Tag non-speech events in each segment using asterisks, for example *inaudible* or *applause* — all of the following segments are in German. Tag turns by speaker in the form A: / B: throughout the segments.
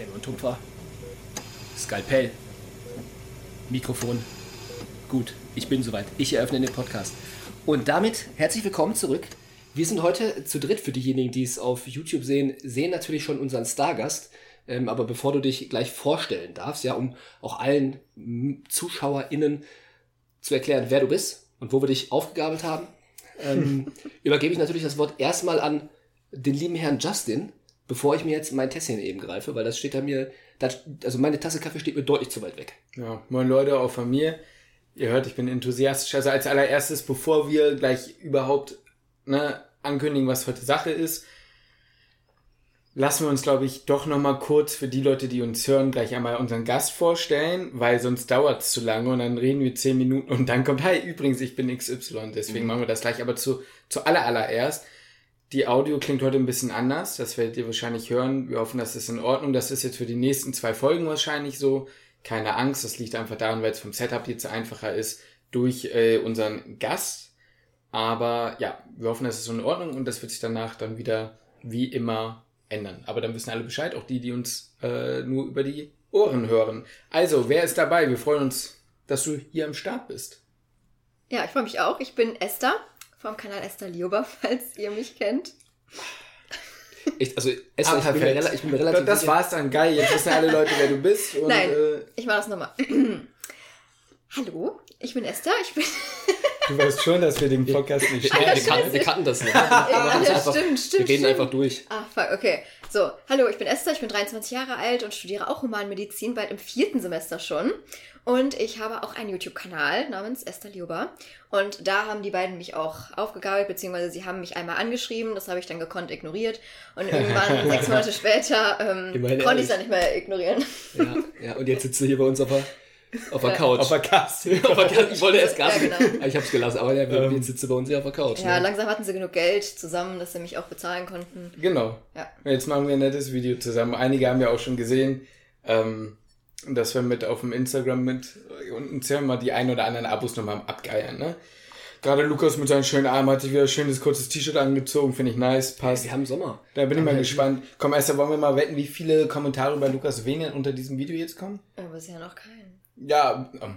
A: Klemme und Tupfer. Skalpell. Mikrofon. Gut, ich bin soweit. Ich eröffne den Podcast. Und damit herzlich willkommen zurück. Wir sind heute zu dritt für diejenigen, die es auf YouTube sehen, sehen natürlich schon unseren Stargast. Ähm, aber bevor du dich gleich vorstellen darfst, ja, um auch allen ZuschauerInnen zu erklären, wer du bist und wo wir dich aufgegabelt haben, ähm, *laughs* übergebe ich natürlich das Wort erstmal an den lieben Herrn Justin, bevor ich mir jetzt mein Tässchen eben greife, weil das steht da mir, das, also meine Tasse Kaffee steht mir deutlich zu weit weg.
B: Ja, moin Leute, auch von mir. Ihr hört, ich bin enthusiastisch. Also als allererstes, bevor wir gleich überhaupt ne, ankündigen, was heute Sache ist, lassen wir uns, glaube ich, doch nochmal kurz für die Leute, die uns hören, gleich einmal unseren Gast vorstellen, weil sonst dauert es zu lange und dann reden wir zehn Minuten und dann kommt, hi, übrigens, ich bin XY, deswegen mhm. machen wir das gleich. Aber zu, zu aller, allererst, die Audio klingt heute ein bisschen anders, das werdet ihr wahrscheinlich hören. Wir hoffen, das ist in Ordnung. Das ist jetzt für die nächsten zwei Folgen wahrscheinlich so. Keine Angst, das liegt einfach daran, weil es vom Setup jetzt einfacher ist durch äh, unseren Gast. Aber ja, wir hoffen, das ist in Ordnung und das wird sich danach dann wieder wie immer ändern. Aber dann wissen alle Bescheid, auch die, die uns äh, nur über die Ohren hören. Also, wer ist dabei? Wir freuen uns, dass du hier am Start bist.
C: Ja, ich freue mich auch. Ich bin Esther vom Kanal Esther Lioba, *laughs* falls ihr mich kennt.
A: Ich, also Esther, ah, ich, bin ich bin relativ
B: Das war's dann, geil. Jetzt wissen alle Leute, wer du bist.
C: Und, Nein, äh, ich mache das nochmal. *clears throat* Hallo, ich bin Esther. Ich bin *laughs*
B: Du weißt schon, dass wir den Podcast nicht
A: schnell. Wir, kannten, wir kannten das nicht. Wir,
C: ja, einfach, stimmt, stimmt.
A: Wir reden
C: stimmt.
A: einfach durch.
C: Ah, fuck, okay. So, hallo, ich bin Esther, ich bin 23 Jahre alt und studiere auch Humanmedizin, bald im vierten Semester schon. Und ich habe auch einen YouTube-Kanal namens Esther Lioba. Und da haben die beiden mich auch aufgegabelt, beziehungsweise sie haben mich einmal angeschrieben, das habe ich dann gekonnt ignoriert. Und irgendwann, *laughs* sechs Monate später, ähm, konnte ich es dann nicht mehr ignorieren.
A: Ja, ja, und jetzt sitzt du hier bei uns auf der auf der Couch.
B: Auf der Gast. *laughs*
A: auf der Gast. Ich wollte erst Gas. Ja, genau. Ich hab's gelassen, aber ja, ähm, jetzt sitzt du bei uns hier auf der Couch.
C: Ja, ne? langsam hatten sie genug Geld zusammen, dass sie mich auch bezahlen konnten.
B: Genau. Ja. Jetzt machen wir ein nettes Video zusammen. Einige haben ja auch schon gesehen, ähm, dass wir mit auf dem Instagram mit und uns ja mal die ein oder anderen Abos nochmal Abgeiern, ne? Gerade Lukas mit seinen schönen Armen hat sich wieder ein schönes kurzes T-Shirt angezogen, finde ich nice, passt.
A: Wir haben Sommer.
B: Da bin ich mal gespannt. Komm, erst wollen wir mal wetten, wie viele Kommentare bei Lukas Venen unter diesem Video jetzt kommen?
C: Aber ist ja noch kein.
B: Ja, ähm,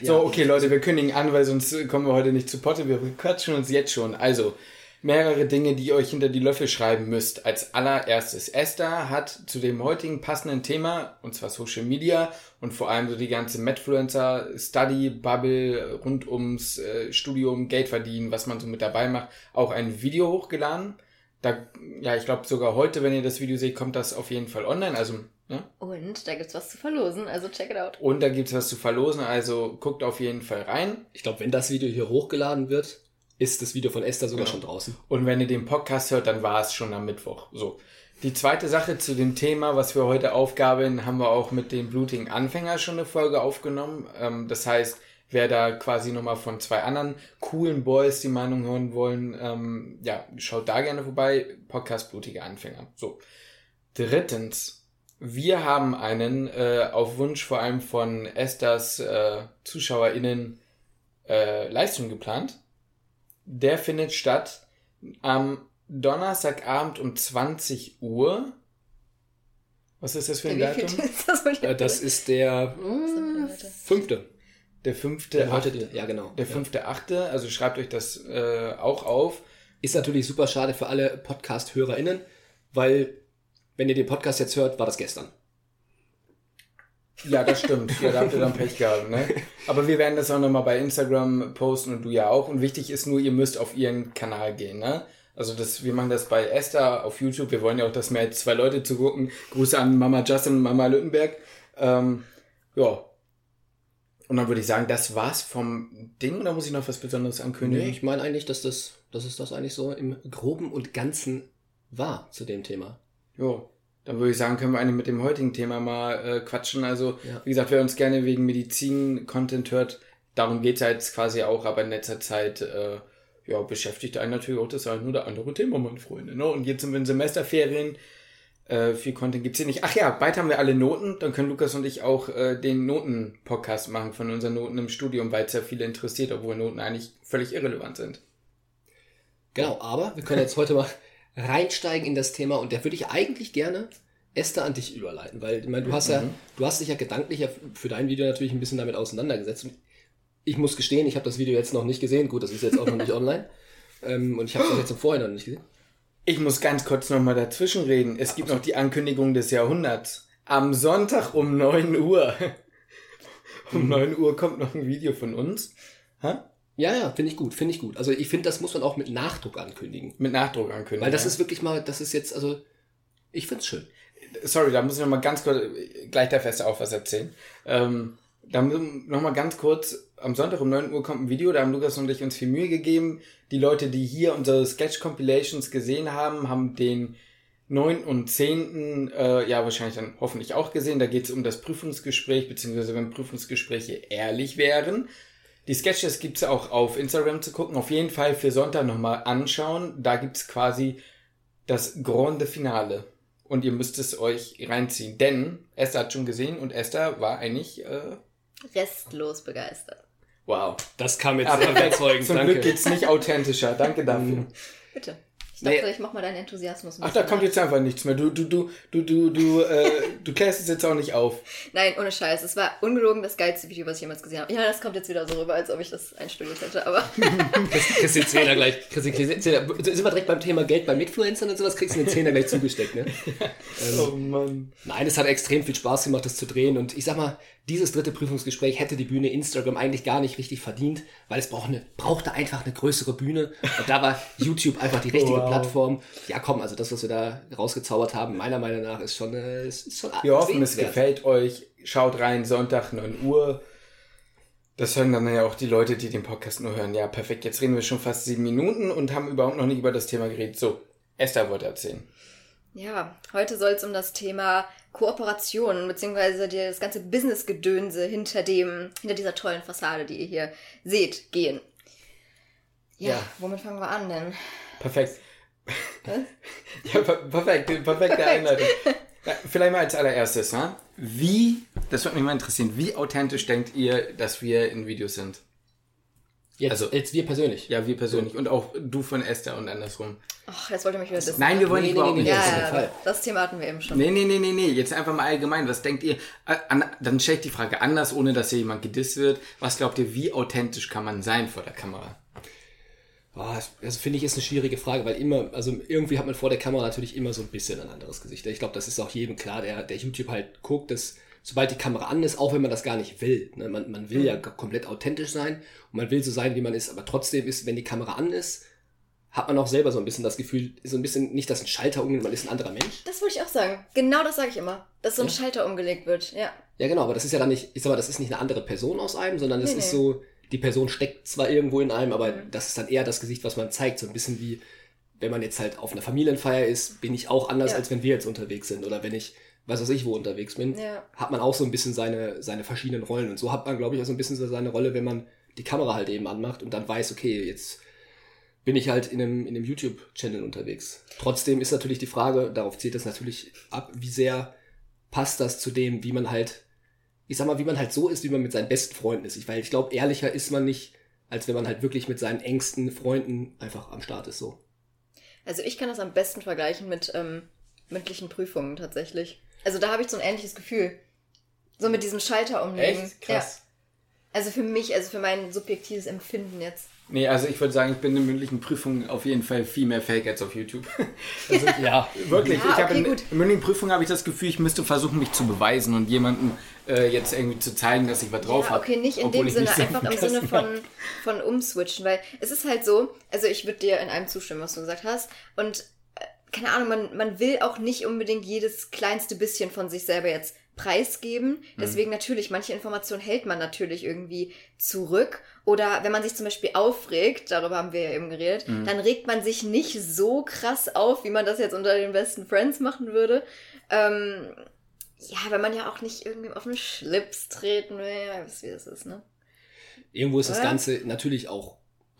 B: so, okay, Leute, wir kündigen an, weil sonst kommen wir heute nicht zu Potte. Wir quatschen uns jetzt schon. Also, mehrere Dinge, die ihr euch hinter die Löffel schreiben müsst. Als allererstes, Esther hat zu dem heutigen passenden Thema, und zwar Social Media und vor allem so die ganze Medfluencer Study Bubble rund ums äh, Studium, Geld verdienen, was man so mit dabei macht, auch ein Video hochgeladen. Da, ja, ich glaube sogar heute, wenn ihr das Video seht, kommt das auf jeden Fall online. Also ja?
C: Und da gibt's was zu verlosen, also check it out.
B: Und da gibt's was zu verlosen, also guckt auf jeden Fall rein.
A: Ich glaube, wenn das Video hier hochgeladen wird, ist das Video von Esther sogar genau. schon draußen.
B: Und wenn ihr den Podcast hört, dann war es schon am Mittwoch. So. Die zweite Sache zu dem Thema, was wir heute aufgaben, haben wir auch mit dem blutigen Anfänger schon eine Folge aufgenommen. Ähm, das heißt, wer da quasi nochmal von zwei anderen coolen Boys die Meinung hören wollen, ähm, ja, schaut da gerne vorbei. Podcast Blutige Anfänger. So. Drittens, wir haben einen äh, auf Wunsch vor allem von Esthers äh, ZuschauerInnen äh, Livestream geplant. Der findet statt am Donnerstagabend um 20 Uhr. Was ist das für ein Datum?
A: das, äh, das ist der fünfte.
B: Der fünfte,
A: achte, ja genau.
B: Der fünfte, ja. achte, also schreibt euch das äh, auch auf.
A: Ist natürlich super schade für alle Podcast-HörerInnen, weil wenn ihr den Podcast jetzt hört, war das gestern.
B: Ja, das stimmt. Ja, da habt ihr dann Pech gehabt, ne? Aber wir werden das auch nochmal bei Instagram posten und du ja auch. Und wichtig ist nur, ihr müsst auf ihren Kanal gehen, ne? Also das, wir machen das bei Esther auf YouTube. Wir wollen ja auch, dass mehr als zwei Leute zugucken. Grüße an Mama Justin und Mama Lüttenberg. Ähm, ja. Und dann würde ich sagen, das war's vom Ding oder muss ich noch was Besonderes ankündigen?
A: Nee, ich meine eigentlich, dass das, dass es das eigentlich so im Groben und Ganzen war zu dem Thema.
B: Ja, dann würde ich sagen, können wir eigentlich mit dem heutigen Thema mal äh, quatschen. Also, ja. wie gesagt, wer uns gerne wegen Medizin-Content hört, darum geht's ja jetzt quasi auch, aber in letzter Zeit äh, ja, beschäftigt einen natürlich auch das eine oder andere Thema, meine Freunde. Ne? Und jetzt sind wir in Semesterferien. Äh, viel Content gibt's hier nicht. Ach ja, bald haben wir alle Noten. Dann können Lukas und ich auch äh, den Noten-Podcast machen von unseren Noten im Studium, weil es ja viele interessiert, obwohl Noten eigentlich völlig irrelevant sind.
A: Genau, aber wir können jetzt heute mal reinsteigen in das Thema und da würde ich eigentlich gerne Esther an dich überleiten, weil ich meine, du hast ja, du hast dich ja gedanklich ja für dein Video natürlich ein bisschen damit auseinandergesetzt. Und ich muss gestehen, ich habe das Video jetzt noch nicht gesehen. Gut, das ist jetzt auch noch nicht *laughs* online. Ähm, und ich habe es jetzt im Vorhinein noch nicht gesehen.
B: Ich muss ganz kurz nochmal dazwischen reden. Es gibt noch die Ankündigung des Jahrhunderts. Am Sonntag um 9 Uhr. *laughs* Um 9 Uhr kommt noch ein Video von uns. Ha?
A: Ja, ja, finde ich gut, finde ich gut. Also ich finde, das muss man auch mit Nachdruck ankündigen.
B: Mit Nachdruck ankündigen.
A: Weil das
B: ja.
A: ist wirklich mal, das ist jetzt, also ich finde es schön.
B: Sorry, da muss ich nochmal ganz kurz, gleich der Feste auch was erzählen. Ähm, da nochmal ganz kurz, am Sonntag um 9 Uhr kommt ein Video, da haben Lukas und ich uns viel Mühe gegeben. Die Leute, die hier unsere Sketch-Compilations gesehen haben, haben den 9. und 10. Äh, ja wahrscheinlich dann hoffentlich auch gesehen. Da geht es um das Prüfungsgespräch, beziehungsweise wenn Prüfungsgespräche ehrlich wären. Die Sketches gibt's auch auf Instagram zu gucken. Auf jeden Fall für Sonntag nochmal anschauen. Da gibt's quasi das Grande Finale. Und ihr müsst es euch reinziehen. Denn Esther hat schon gesehen und Esther war eigentlich, äh,
C: Restlos begeistert.
B: wow.
A: Das kam jetzt
B: Aber
A: sehr überzeugend,
B: Zum Glück geht's nicht authentischer. Danke dafür.
C: Bitte. Ich dachte,
A: Nee.
C: ich mach mal deinen Enthusiasmus.
B: Ach, da kommt jetzt einfach nichts mehr. Du, du, du, du, du, du, äh, du klärst es jetzt auch nicht auf.
C: Nein, ohne Scheiß. Es war ungelogen das geilste Video, was ich jemals gesehen habe. Ja, das kommt jetzt wieder so rüber, als ob ich das einstudiert hätte, aber
A: Kriegst du den Zehner gleich. Kriegst du den Zehner. Sind wir direkt beim Thema Geld bei Influencern und sowas, kriegst du den Zehner gleich zugesteckt, ne? *laughs*
B: Oh Mann.
A: Nein, es hat extrem viel Spaß gemacht, das zu drehen. Und ich sag mal, dieses dritte Prüfungsgespräch hätte die Bühne Instagram eigentlich gar nicht richtig verdient, weil es braucht eine, brauchte einfach eine größere Bühne. Und da war YouTube einfach die richtige
B: Wow.
A: Plattform. Ja, komm, also das, was wir da rausgezaubert haben, meiner Meinung nach, ist schon, äh, ist, schon
B: Wir hoffen, es gefällt euch. Schaut rein, Sonntag 9 Uhr. Das hören dann ja auch die Leute, die den Podcast nur hören. Ja, perfekt. Jetzt reden wir schon fast sieben Minuten und haben überhaupt noch nicht über das Thema geredet. So, Esther wollte erzählen.
C: Ja, heute soll es um das Thema Kooperation, beziehungsweise das ganze Business-Gedönse hinter dem, hinter dieser tollen Fassade, die ihr hier seht, gehen. Ja,
B: Ja.
C: womit fangen wir an denn?
B: Perfekt. *laughs* ja, per perfekt. Perfekte Einleitung. Ja, vielleicht mal als allererstes, ha? Wie, das würde mich mal interessieren, wie authentisch denkt ihr, dass wir in Videos sind?
A: Jetzt,
B: Also-
A: jetzt wir persönlich.
B: Ja, wir persönlich und auch du von Esther und andersrum.
C: Ach, jetzt wollte ich mich wieder dissen.
B: Nein, wir wollen
A: Nee,
B: nicht
A: nee,
B: überhaupt
A: nee,
B: nicht.
C: Ja, ja, das Thema hatten wir eben schon.
B: Nee, nee, nee, nee, nee, jetzt einfach mal allgemein. Was denkt ihr? Äh, an, dann stelle ich die Frage anders, ohne dass hier jemand gedisst wird. Was glaubt ihr, wie authentisch kann man sein vor der Kamera?
A: Ah, das das finde ich ist eine schwierige Frage, weil immer, also irgendwie hat man vor der Kamera natürlich immer so ein bisschen ein anderes Gesicht. Ich glaube, das ist auch jedem klar, der, der YouTube halt guckt, dass sobald die Kamera an ist, auch wenn man das gar nicht will, ne, man, man will ja g- komplett authentisch sein und man will so sein, wie man ist, aber trotzdem ist, wenn die Kamera an ist, hat man auch selber so ein bisschen das Gefühl, so ein bisschen nicht, dass ein Schalter umgeht, man ist ein anderer Mensch.
C: Das würde ich auch sagen. Genau das sage ich immer. Dass so ein
A: Ja.
C: Schalter umgelegt wird. Ja.
A: Ja, genau, aber das ist ja dann nicht, ich sag mal, das ist nicht eine andere Person aus einem, sondern das
C: Nee,
A: ist
C: nee.
A: so, die Person steckt zwar irgendwo in einem, aber
C: Mhm.
A: das ist dann eher das Gesicht, was man zeigt. So ein bisschen wie, wenn man jetzt halt auf einer Familienfeier ist, bin ich auch anders,
C: Ja.
A: als wenn wir jetzt unterwegs sind. Oder wenn ich, weiß was ich, wo unterwegs bin,
C: Ja.
A: hat man auch so ein bisschen seine, seine verschiedenen Rollen. Und so hat man, glaube ich, auch so ein bisschen so seine Rolle, wenn man die Kamera halt eben anmacht und dann weiß, okay, jetzt bin ich halt in einem, in einem YouTube-Channel unterwegs. Trotzdem ist natürlich die Frage, darauf zählt es natürlich ab, wie sehr passt das zu dem, wie man halt, ich sag mal, wie man halt so ist, wie man mit seinen besten Freunden ist. Ich, weil ich glaube, ehrlicher ist man nicht, als wenn man halt wirklich mit seinen engsten Freunden einfach am Start ist, so.
C: Also ich kann das am besten vergleichen mit ähm, mündlichen Prüfungen tatsächlich. Also da habe ich so ein ähnliches Gefühl. So mit diesem Schalter umlegen. Ja. Also für mich, also für mein subjektives Empfinden jetzt.
B: Nee, also ich würde sagen, ich bin in mündlichen Prüfungen auf jeden Fall viel mehr fake als auf YouTube. *laughs*
A: Also, *laughs* ja.
B: Wirklich,
C: Ja,
B: ich habe
C: okay,
B: in,
C: gut.
B: in mündlichen Prüfungen habe ich das Gefühl, ich müsste versuchen, mich zu beweisen und jemandem äh, jetzt irgendwie zu zeigen, dass ich was drauf
C: ja,
B: habe.
C: okay, nicht in dem
B: ich
C: Sinne,
B: nicht
C: einfach im Sinne von, von umswitchen, weil es ist halt so, also ich würde dir in einem zustimmen, was du gesagt hast. Und keine Ahnung, man, man will auch nicht unbedingt jedes kleinste bisschen von sich selber jetzt preisgeben.
B: Mhm.
C: Deswegen natürlich, manche Informationen hält man natürlich irgendwie zurück. Oder wenn man sich zum Beispiel aufregt, darüber haben wir ja eben geredet,
B: Mhm.
C: dann regt man sich nicht so krass auf, wie man das jetzt unter den besten Friends machen würde. Ähm, ja, weil man ja auch nicht irgendwie auf den Schlips treten will. Ja, wisst wie das ist, ne?
A: Irgendwo ist das
C: Oder?
A: Ganze natürlich auch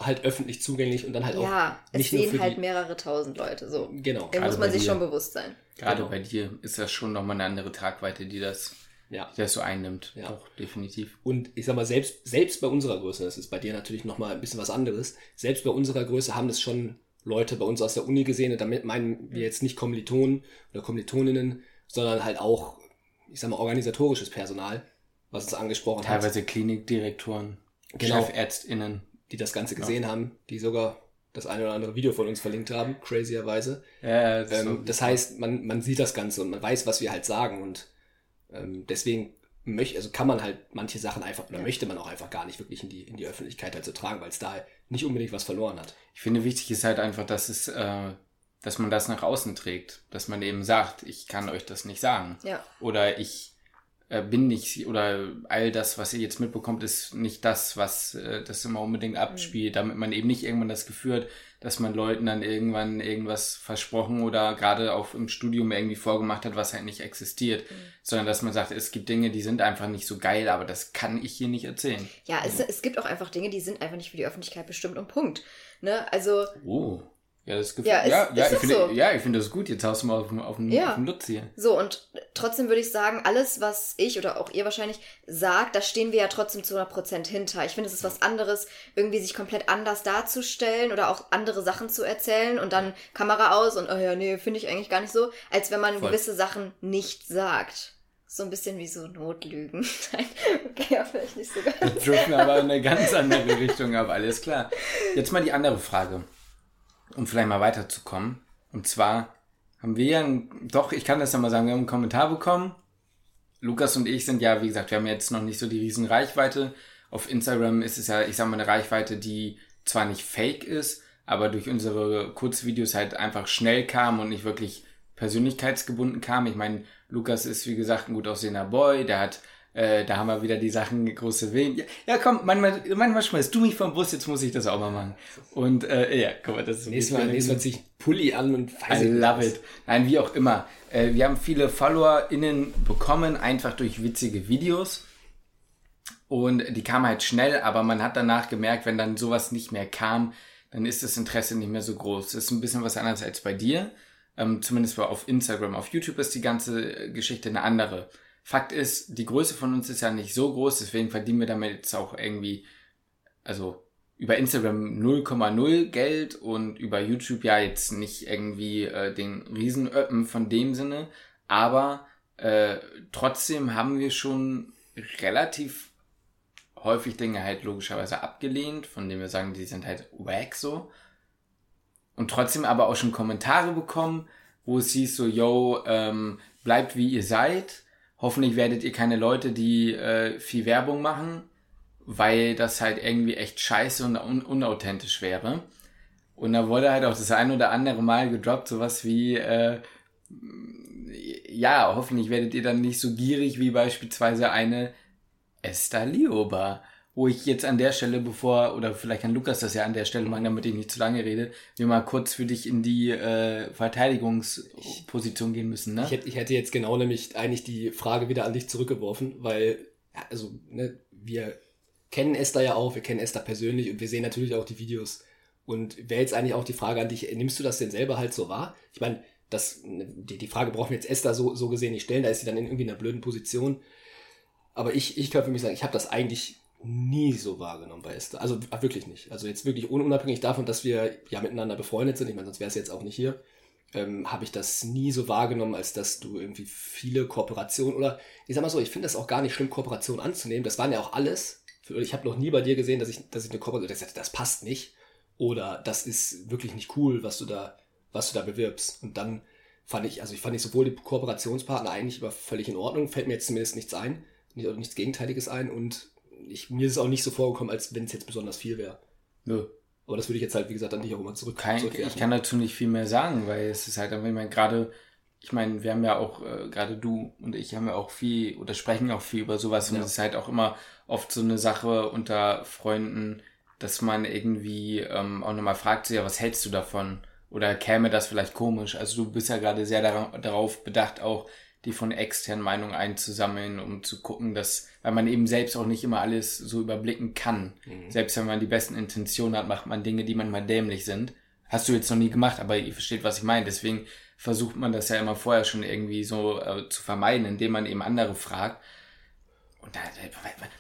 A: halt öffentlich zugänglich und dann halt auch
C: Ja, es
A: nicht nur
C: sehen
A: für
C: halt
A: die,
C: mehrere tausend Leute, so.
A: Genau.
C: Dem muss man sich
B: dir.
C: schon bewusst sein.
B: Gerade
A: Genau.
B: bei dir ist das schon nochmal eine andere Tragweite, die das,
A: Ja.
B: die das so einnimmt.
A: Ja.
B: Doch, definitiv.
A: Und ich sag mal, selbst, selbst bei unserer Größe, das ist bei dir natürlich nochmal ein bisschen was anderes, selbst bei unserer Größe haben das schon Leute bei uns aus der Uni gesehen und damit meinen wir jetzt nicht Kommilitonen oder Kommilitoninnen, sondern halt auch, ich sag mal, organisatorisches Personal, was uns angesprochen hat,
B: Teilweise Klinikdirektoren,
A: Genau.
B: ChefärztInnen.
A: Die das Ganze gesehen haben, die sogar das eine oder andere Video von uns verlinkt haben, crazierweise.
B: Ja, das,
A: Ähm, das heißt, man, man sieht das Ganze und man weiß, was wir halt sagen und ähm, deswegen möchte, also kann man halt manche Sachen einfach, oder möchte man auch einfach gar nicht wirklich in die, in die Öffentlichkeit halt so tragen, weil es da nicht unbedingt was verloren hat.
B: Ich finde, wichtig ist halt einfach, dass es, äh, dass man das nach außen trägt. Dass man eben sagt, ich kann euch das nicht sagen.
C: Ja.
B: Oder ich äh, bin nicht, oder all das, was ihr jetzt mitbekommt, ist nicht das, was äh, das immer unbedingt abspielt, damit man eben nicht irgendwann das Gefühl hat, dass man Leuten dann irgendwann irgendwas versprochen oder gerade auch im Studium irgendwie vorgemacht hat, was halt nicht existiert, sondern dass man sagt, es gibt Dinge, die sind einfach nicht so geil, aber das kann ich hier nicht erzählen.
C: Ja, es, es gibt auch einfach Dinge, die sind einfach nicht für die Öffentlichkeit bestimmt und Punkt. Ne? Also,
B: Oh. Ja, das Gefühl.
C: Ja,
B: Ja,
C: ist-
B: ja,
C: ist
B: ich finde,
C: so.
B: ja, ich finde das gut. Jetzt haust du mal auf, den- auf, den,
C: Ja.
B: auf den Lutz hier.
C: so, und trotzdem würde ich sagen, alles, was ich oder auch ihr wahrscheinlich sagt, da stehen wir ja trotzdem zu 100% hinter. Ich finde, es ist was anderes, irgendwie sich komplett anders darzustellen oder auch andere Sachen zu erzählen und dann Kamera aus und, oh ja, nee, finde ich eigentlich gar nicht so, als wenn man
B: Voll.
C: gewisse Sachen nicht sagt. So ein bisschen wie so Notlügen. *laughs* Nein, okay, ja, vielleicht nicht so ganz.
B: Wir driften aber in eine ganz andere Richtung ab, alles klar. Jetzt mal die andere Frage, um vielleicht mal weiterzukommen. Und zwar haben wir ja, doch, ich kann das ja mal sagen, wir haben einen Kommentar bekommen. Lukas und ich sind ja, wie gesagt, wir haben jetzt noch nicht so die riesen Reichweite. Auf Instagram ist es ja, ich sag mal, eine Reichweite, die zwar nicht fake ist, aber durch unsere Kurzvideos halt einfach schnell kam und nicht wirklich persönlichkeitsgebunden kam. Ich meine, Lukas ist, wie gesagt, ein gut aussehender Boy, der hat, äh, da haben wir wieder die Sachen, große Willen. Ja, ja komm, manchmal, manchmal schmeißt du mich vom Bus, jetzt muss ich das auch mal machen. Und, äh, ja, guck mal, das ist so
A: Nächstes Mal,
B: bisschen-
A: nächstes Mal zieh ich Pulli an und weiß
B: I love it. Nein, wie auch immer. Äh, wir haben viele FollowerInnen bekommen, einfach durch witzige Videos. Und die kamen halt schnell, aber man hat danach gemerkt, wenn dann sowas nicht mehr kam, dann ist das Interesse nicht mehr so groß. Das ist ein bisschen was anderes als bei dir. Ähm, zumindest auf Instagram. Auf YouTube ist die ganze Geschichte eine andere. Fakt ist, die Größe von uns ist ja nicht so groß, deswegen verdienen wir damit jetzt auch irgendwie, also über Instagram 0,0 Geld und über YouTube ja jetzt nicht irgendwie äh, den Riesenöppen von dem Sinne, aber äh, trotzdem haben wir schon relativ häufig Dinge halt logischerweise abgelehnt, von denen wir sagen, die sind halt wack so. Und trotzdem aber auch schon Kommentare bekommen, wo es hieß so, yo, ähm, bleibt wie ihr seid. Hoffentlich werdet ihr keine Leute, die äh, viel Werbung machen, weil das halt irgendwie echt scheiße und un unauthentisch wäre. Und da wurde halt auch das ein oder andere Mal gedroppt, sowas wie, äh, ja, hoffentlich werdet ihr dann nicht so gierig wie beispielsweise eine Esther Lioba. Wo ich jetzt an der Stelle, bevor, oder vielleicht kann Lukas das ja an der Stelle machen, damit ich nicht zu lange rede, wir mal kurz für dich in die äh, Verteidigungsposition gehen müssen, ne?
A: Ich hätte, ich hätte jetzt genau nämlich eigentlich die Frage wieder an dich zurückgeworfen, weil, also, ne, wir kennen Esther ja auch, wir kennen Esther persönlich und wir sehen natürlich auch die Videos. Und wäre jetzt eigentlich auch die Frage an dich, nimmst du das denn selber halt so wahr? Ich meine, das, ne, die, die Frage brauchen wir jetzt Esther so, so gesehen nicht stellen, da ist sie dann in irgendwie einer blöden Position. Aber ich, ich kann für mich sagen, ich habe das eigentlich nie so wahrgenommen bei Esther. Also wirklich nicht. Also jetzt wirklich unabhängig davon, dass wir ja miteinander befreundet sind, ich meine, sonst wäre es jetzt auch nicht hier, ähm, habe ich das nie so wahrgenommen, als dass du irgendwie viele Kooperationen oder ich sag mal so, ich finde das auch gar nicht schlimm, Kooperationen anzunehmen. Das waren ja auch alles. Ich habe noch nie bei dir gesehen, dass ich, dass ich eine Kooperation, gesagt, das passt nicht oder das ist wirklich nicht cool, was du da, was du da bewirbst. Und dann fand ich, also ich fand ich sowohl die Kooperationspartner eigentlich immer völlig in Ordnung, fällt mir jetzt zumindest nichts ein, nicht, nichts Gegenteiliges ein und ich, mir ist es auch nicht so vorgekommen, als wenn es jetzt besonders viel wäre.
B: Nö.
A: Aber das würde ich jetzt halt, wie gesagt, an dich auch immer zurück.
B: Kein, ich kann dazu nicht viel mehr sagen, weil es ist halt, ich meine, gerade, ich meine, wir haben ja auch, äh, gerade du und ich haben ja auch viel oder sprechen auch viel über sowas und es ist halt auch immer oft so eine Sache unter Freunden, dass man irgendwie ähm, auch nochmal fragt, so, ja, was hältst du davon? Oder käme das vielleicht komisch? Also du bist ja gerade sehr dara darauf bedacht, auch die von externen Meinungen einzusammeln, um zu gucken, dass, weil man eben selbst auch nicht immer alles so überblicken kann.
A: Mhm.
B: Selbst wenn man die besten Intentionen hat, macht man Dinge, die manchmal dämlich sind. Hast du jetzt noch nie gemacht, aber ihr versteht, was ich meine. Deswegen versucht man das ja immer vorher schon irgendwie so äh, zu vermeiden, indem man eben andere fragt. Und da,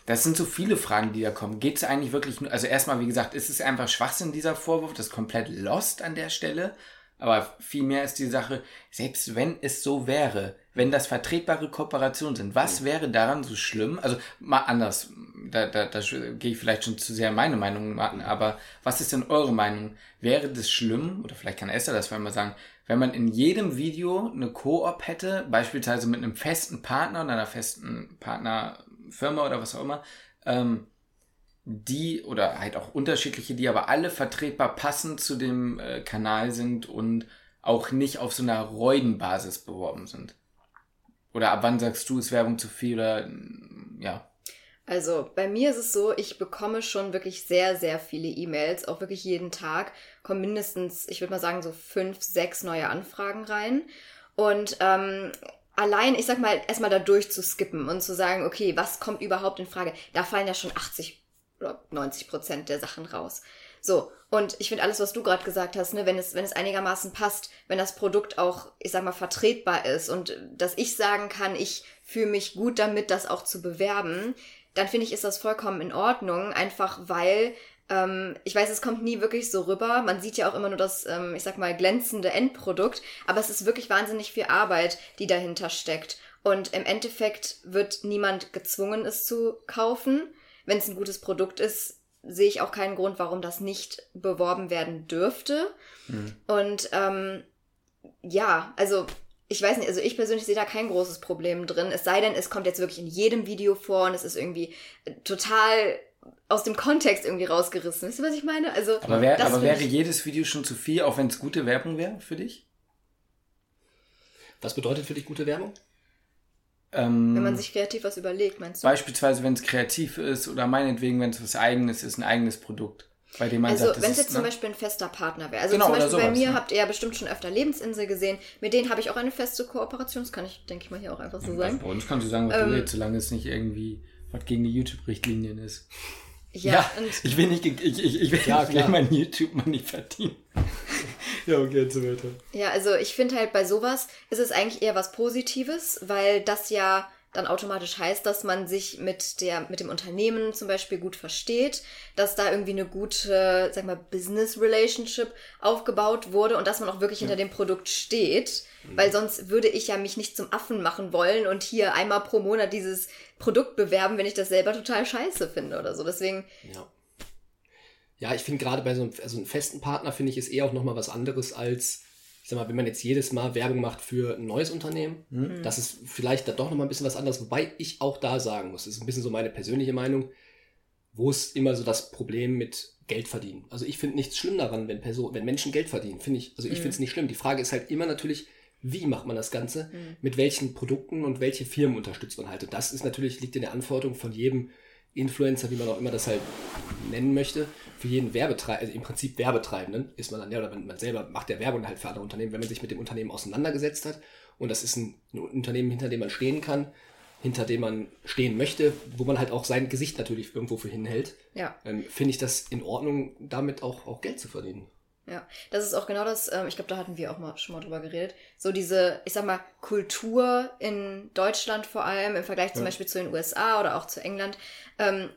B: das sind so viele Fragen, die da kommen. Geht es eigentlich wirklich nur, also erstmal, wie gesagt, ist es einfach Schwachsinn, dieser Vorwurf, das ist komplett lost an der Stelle. Aber vielmehr ist die Sache, selbst wenn es so wäre, wenn das vertretbare Kooperationen sind, was wäre daran so schlimm? Also mal anders, da, da, da gehe ich vielleicht schon zu sehr meine Meinung an, aber was ist denn eure Meinung? Wäre das schlimm, oder vielleicht kann Esther das mal sagen, wenn man in jedem Video eine Koop hätte, beispielsweise mit einem festen Partner oder einer festen Partnerfirma oder was auch immer, ähm, die oder halt auch unterschiedliche, die aber alle vertretbar passend zu dem äh, Kanal sind und auch nicht auf so einer Reudenbasis beworben sind. Oder ab wann sagst du, ist Werbung zu viel oder ja?
C: Also bei mir ist es so, ich bekomme schon wirklich sehr, sehr viele E-Mails, auch wirklich jeden Tag kommen mindestens, ich würde mal sagen, so fünf, sechs neue Anfragen rein. Und ähm, allein, ich sag mal, erstmal da durchzuskippen und zu sagen, okay, was kommt überhaupt in Frage? Da fallen ja schon 80 oder 90 Prozent der Sachen raus. So, und ich finde alles, was du gerade gesagt hast, ne, wenn es, wenn es einigermaßen passt, wenn das Produkt auch, ich sag mal, vertretbar ist und dass ich sagen kann, ich fühle mich gut damit, das auch zu bewerben, dann finde ich, ist das vollkommen in Ordnung, einfach weil ähm, ich weiß, es kommt nie wirklich so rüber. Man sieht ja auch immer nur das, ähm, ich sag mal, glänzende Endprodukt, aber es ist wirklich wahnsinnig viel Arbeit, die dahinter steckt. Und im Endeffekt wird niemand gezwungen, es zu kaufen. Wenn es ein gutes Produkt ist, sehe ich auch keinen Grund, warum das nicht beworben werden dürfte. Mhm. Und ähm, ja, also ich weiß nicht, also ich persönlich sehe da kein großes Problem drin. Es sei denn, es kommt jetzt wirklich in jedem Video vor und es ist irgendwie total aus dem Kontext irgendwie rausgerissen. Wisst ihr, was ich meine? Also,
B: aber, wär, aber wäre jedes Video schon zu viel, auch wenn es gute Werbung wäre für dich?
A: Was bedeutet für dich gute Werbung?
C: Ähm, wenn man sich kreativ was überlegt, meinst du?
B: Beispielsweise, wenn es kreativ ist oder meinetwegen, wenn es was eigenes ist, ein eigenes Produkt. Bei dem man
C: also
B: sagt,
C: wenn es jetzt ne? zum Beispiel ein fester Partner wäre. Also genau, zum Beispiel sowas, bei mir ne? habt ihr ja bestimmt schon öfter Lebensinsel gesehen. Mit denen habe ich auch eine feste Kooperation. Das kann ich, denke ich mal, hier auch einfach so ja, sagen.
B: Bei uns kannst du sagen, was ähm, du willst, solange es nicht irgendwie was gegen die YouTube-Richtlinien ist.
C: Ja, ja
B: ich will nicht, ich, ich, ich will klar, nicht mein YouTube-Money verdienen. *laughs* ja, okay, so weiter.
C: Ja, also ich finde halt bei sowas ist es eigentlich eher was Positives, weil das ja dann automatisch heißt, dass man sich mit der, mit dem Unternehmen zum Beispiel gut versteht, dass da irgendwie eine gute, sag mal, Business Relationship aufgebaut wurde und dass man auch wirklich ja. hinter dem Produkt steht. Mhm. Weil sonst würde ich ja mich nicht zum Affen machen wollen und hier einmal pro Monat dieses Produkt bewerben, wenn ich das selber total scheiße finde oder so. Deswegen.
A: Ja. Ja, ich finde gerade bei so einem, also einem festen Partner finde ich es eher auch nochmal was anderes als sag mal, wenn man jetzt jedes Mal Werbung macht für ein neues Unternehmen, mhm. das ist vielleicht da doch nochmal ein bisschen was anderes, wobei ich auch da sagen muss, das ist ein bisschen so meine persönliche Meinung, wo ist immer so das Problem mit Geld verdienen. Also ich finde nichts schlimm daran, wenn Person, wenn Menschen Geld verdienen, finde ich, also ich mhm. finde es nicht schlimm. Die Frage ist halt immer natürlich, wie macht man das Ganze, mhm. mit welchen Produkten und welche Firmen unterstützt man halt. Und das ist natürlich, liegt in der Anforderung von jedem Influencer, wie man auch immer das halt nennen möchte, für jeden Werbetreibenden, also im Prinzip Werbetreibenden ist man dann, ja, oder man, man, selber macht ja Werbung halt für andere Unternehmen, wenn man sich mit dem Unternehmen auseinandergesetzt hat und das ist ein, ein, Unternehmen, hinter dem man stehen kann, hinter dem man stehen möchte, wo man halt auch sein Gesicht natürlich irgendwo für hinhält,
C: ja.
A: ähm, finde ich das in Ordnung, damit auch, auch Geld zu verdienen.
C: Ja, das ist auch genau das, ähm, ich glaube, da hatten wir auch mal schon mal drüber geredet. So diese, ich sag mal, Kultur in Deutschland vor allem im Vergleich zum ja. Beispiel zu den USA oder auch zu England. Ähm,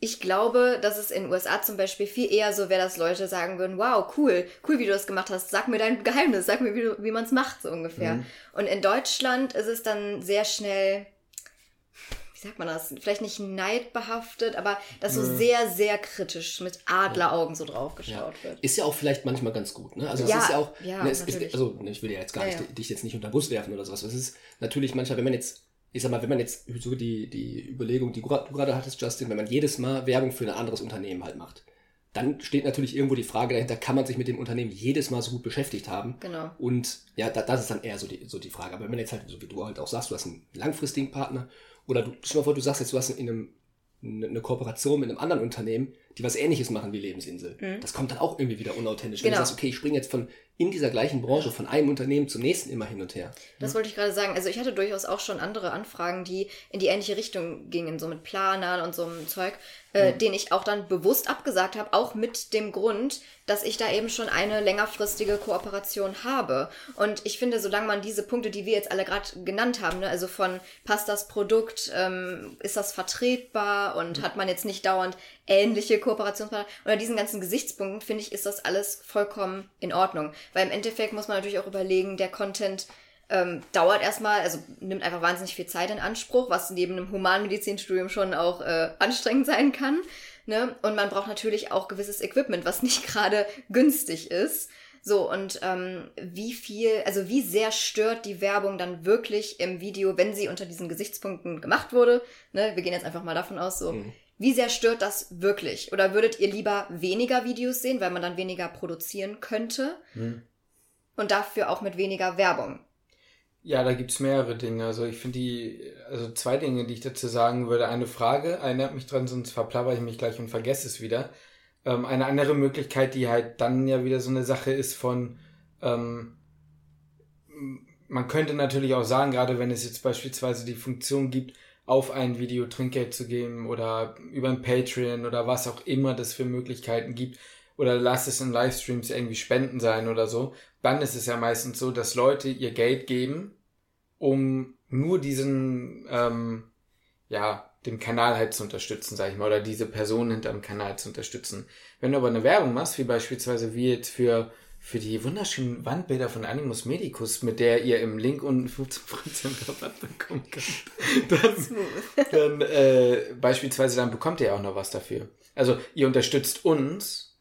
C: ich glaube, dass es in den USA zum Beispiel viel eher so wäre, dass Leute sagen würden, wow, cool, cool, wie du das gemacht hast, sag mir dein Geheimnis, sag mir, wie, wie man es macht, so ungefähr. Mhm. Und in Deutschland ist es dann sehr schnell, wie sagt man das, vielleicht nicht neidbehaftet, aber dass so sehr, sehr kritisch mit Adleraugen so drauf geschaut
A: ja.
C: wird.
A: Ist ja auch vielleicht manchmal ganz gut, ne? Also
C: ja,
A: es ist ja auch,
C: ja,
A: ne, es ist, also ne, ich will ja jetzt gar nicht dich jetzt nicht unter Bus werfen oder sowas. Es ist natürlich manchmal, wenn man jetzt ich sag mal, wenn man jetzt so die, die Überlegung, die du gerade hattest, Justin, wenn man jedes Mal Werbung für ein anderes Unternehmen halt macht, dann steht natürlich irgendwo die Frage dahinter, kann man sich mit dem Unternehmen jedes Mal so gut beschäftigt haben?
C: Genau.
A: Und ja, da, das ist dann eher so die, so die Frage. Aber wenn man jetzt halt, so wie du halt auch sagst, du hast einen langfristigen Partner oder du, stell mal vor, du sagst jetzt, du hast in einem eine Kooperation mit einem anderen Unternehmen, die was ähnliches machen wie Lebensinsel. Mhm. Das kommt dann auch irgendwie wieder unauthentisch. Wenn genau. du sagst, okay, ich springe jetzt von in dieser gleichen Branche von einem Unternehmen zum nächsten immer hin und her.
C: Das wollte ich gerade sagen. Also ich hatte durchaus auch schon andere Anfragen, die in die ähnliche Richtung gingen, so mit Planern und so einem Zeug, äh, mhm. den ich auch dann bewusst abgesagt habe, auch mit dem Grund, dass ich da eben schon eine längerfristige Kooperation habe. Und ich finde, solange man diese Punkte, die wir jetzt alle gerade genannt haben, ne, also von passt das Produkt, ähm, ist das vertretbar und mhm. hat man jetzt nicht dauernd ähnliche Kooperationspartner oder diesen ganzen Gesichtspunkten, finde ich, ist das alles vollkommen in Ordnung. Weil im Endeffekt muss man natürlich auch überlegen, der Content ähm, dauert erstmal, also nimmt einfach wahnsinnig viel Zeit in Anspruch, was neben einem Humanmedizinstudium schon auch äh, anstrengend sein kann. Ne? Und man braucht natürlich auch gewisses Equipment, was nicht *laughs* gerade günstig ist. So, und ähm, wie viel, also wie sehr stört die Werbung dann wirklich im Video, wenn sie unter diesen Gesichtspunkten gemacht wurde? Ne? Wir gehen jetzt einfach mal davon aus, so. Mhm. Wie sehr stört das wirklich? Oder würdet ihr lieber weniger Videos sehen, weil man dann weniger produzieren könnte? Mhm. Und dafür auch mit weniger Werbung?
B: Ja, da gibt's mehrere Dinge. Also ich finde die, also zwei Dinge, die ich dazu sagen würde. Eine Frage, erinnert mich dran, sonst verplapper ich mich gleich und vergesse es wieder. Ähm, eine andere Möglichkeit, die halt dann ja wieder so eine Sache ist von, ähm, man könnte natürlich auch sagen, gerade wenn es jetzt beispielsweise die Funktion gibt, auf ein Video Trinkgeld zu geben oder über ein Patreon oder was auch immer das für Möglichkeiten gibt oder lass es in Livestreams irgendwie Spenden sein oder so, dann ist es ja meistens so, dass Leute ihr Geld geben um nur diesen, ähm, ja, den Kanal halt zu unterstützen, sag ich mal, oder diese Person hinter dem Kanal zu unterstützen. Wenn du aber eine Werbung machst, wie beispielsweise wie jetzt für, für die wunderschönen Wandbilder von Animus Medicus, mit der ihr im Link unten *laughs* 15% Rabatt bekommen könnt, dann, *laughs* dann äh, beispielsweise dann bekommt ihr auch noch was dafür. Also ihr unterstützt uns,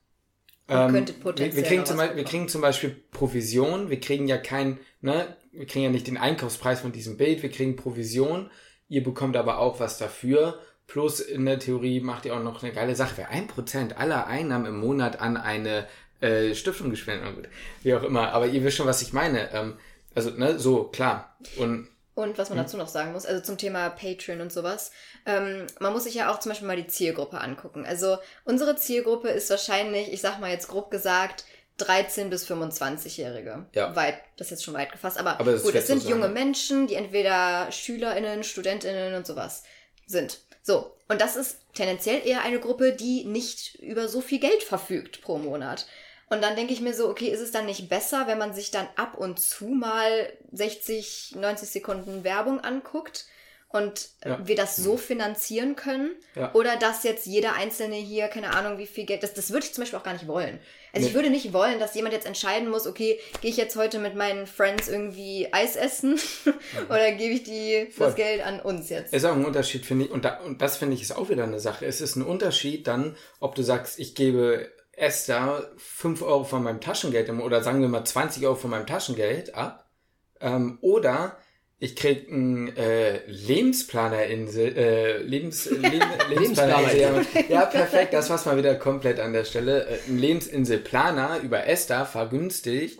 B: ähm, wir, wir, kriegen zum, wir kriegen zum Beispiel Provision, wir kriegen ja kein, ne, wir kriegen ja nicht den Einkaufspreis von diesem Bild, wir kriegen Provision, ihr bekommt aber auch was dafür. Plus in der Theorie macht ihr auch noch eine geile Sache. Wer ein Prozent aller Einnahmen im Monat an eine äh, Stiftung gespendet wird, wie auch immer. Aber ihr wisst schon, was ich meine. Ähm, also, ne, so, klar. Und
C: und was man hm. dazu noch sagen muss, also zum Thema Patreon und sowas, ähm, man muss sich ja auch zum Beispiel mal die Zielgruppe angucken. Also unsere Zielgruppe ist wahrscheinlich, ich sag mal jetzt grob gesagt, 13 bis 25-Jährige. Ja. Weit, das ist jetzt schon weit gefasst. Aber, aber gut, es sind junge sein. Menschen, die entweder SchülerInnen, StudentInnen und sowas sind. So. Und das ist tendenziell eher eine Gruppe, die nicht über so viel Geld verfügt pro Monat. Und dann denke ich mir so, okay, ist es dann nicht besser, wenn man sich dann ab und zu mal 60, 90 Sekunden Werbung anguckt? und ja. wir das so finanzieren können. Ja. Oder dass jetzt jeder Einzelne hier, keine Ahnung, wie viel Geld, das, das würde ich zum Beispiel auch gar nicht wollen. Also nee. ich würde nicht wollen, dass jemand jetzt entscheiden muss, okay, gehe ich jetzt heute mit meinen Friends irgendwie Eis essen *laughs* oder gebe ich die, das Geld an uns jetzt.
B: Ist auch ein Unterschied, finde ich, und, da, und das finde ich ist auch wieder eine Sache. Es ist ein Unterschied dann, ob du sagst, ich gebe Esther 5 Euro von meinem Taschengeld oder sagen wir mal 20 Euro von meinem Taschengeld ab ähm, oder ich krieg einen äh, Lebensplannerinsel, äh, Lebens, *laughs* Leb, Lebensplanerinsel. ja, perfekt, das war's mal wieder komplett an der Stelle. Äh, ein Lebensinselplaner über Esther vergünstigt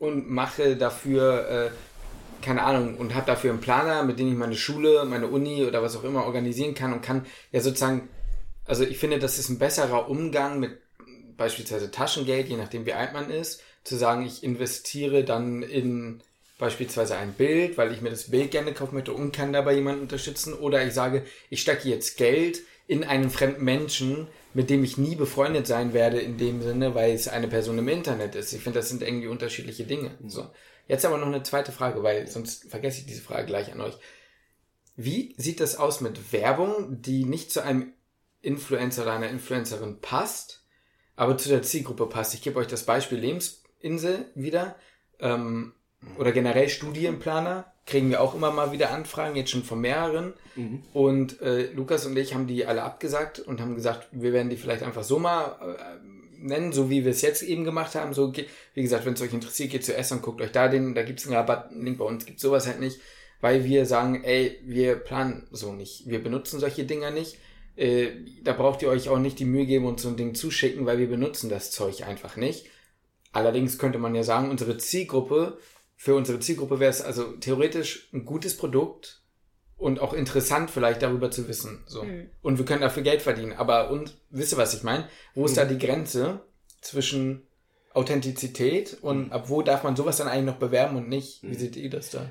B: und mache dafür, äh, keine Ahnung, und habe dafür einen Planer, mit dem ich meine Schule, meine Uni oder was auch immer organisieren kann und kann ja sozusagen, also ich finde, das ist ein besserer Umgang mit beispielsweise Taschengeld, je nachdem wie alt man ist, zu sagen, ich investiere dann in beispielsweise ein Bild, weil ich mir das Bild gerne kaufen möchte und kann dabei jemanden unterstützen. Oder ich sage, ich stecke jetzt Geld in einen fremden Menschen, mit dem ich nie befreundet sein werde in dem Sinne, weil es eine Person im Internet ist. Ich finde, das sind irgendwie unterschiedliche Dinge. So. Jetzt aber noch eine zweite Frage, weil sonst vergesse ich diese Frage gleich an euch. Wie sieht das aus mit Werbung, die nicht zu einem Influencer oder einer Influencerin passt, aber zu der Zielgruppe passt? Ich gebe euch das Beispiel Lebensinsel wieder. Ähm, oder generell Studienplaner kriegen wir auch immer mal wieder Anfragen, jetzt schon von mehreren. Mhm. Und äh, Lukas und ich haben die alle abgesagt und haben gesagt, wir werden die vielleicht einfach so mal äh, nennen, so wie wir es jetzt eben gemacht haben. So, wie gesagt, wenn es euch interessiert, geht zu Essen und guckt euch da den, da gibt es einen Rabatt, einen Link bei uns, gibt sowas halt nicht, weil wir sagen, ey, wir planen so nicht, wir benutzen solche Dinger nicht. Äh, da braucht ihr euch auch nicht die Mühe geben und so ein Ding zuschicken, weil wir benutzen das Zeug einfach nicht. Allerdings könnte man ja sagen, unsere Zielgruppe für unsere Zielgruppe wäre es also theoretisch ein gutes Produkt und auch interessant vielleicht darüber zu wissen. So. Mhm. Und wir können dafür Geld verdienen. Aber und wisst ihr, was ich meine? Wo ist mhm. da die Grenze zwischen Authentizität und mhm. ab wo darf man sowas dann eigentlich noch bewerben und nicht? Wie mhm. seht ihr das da?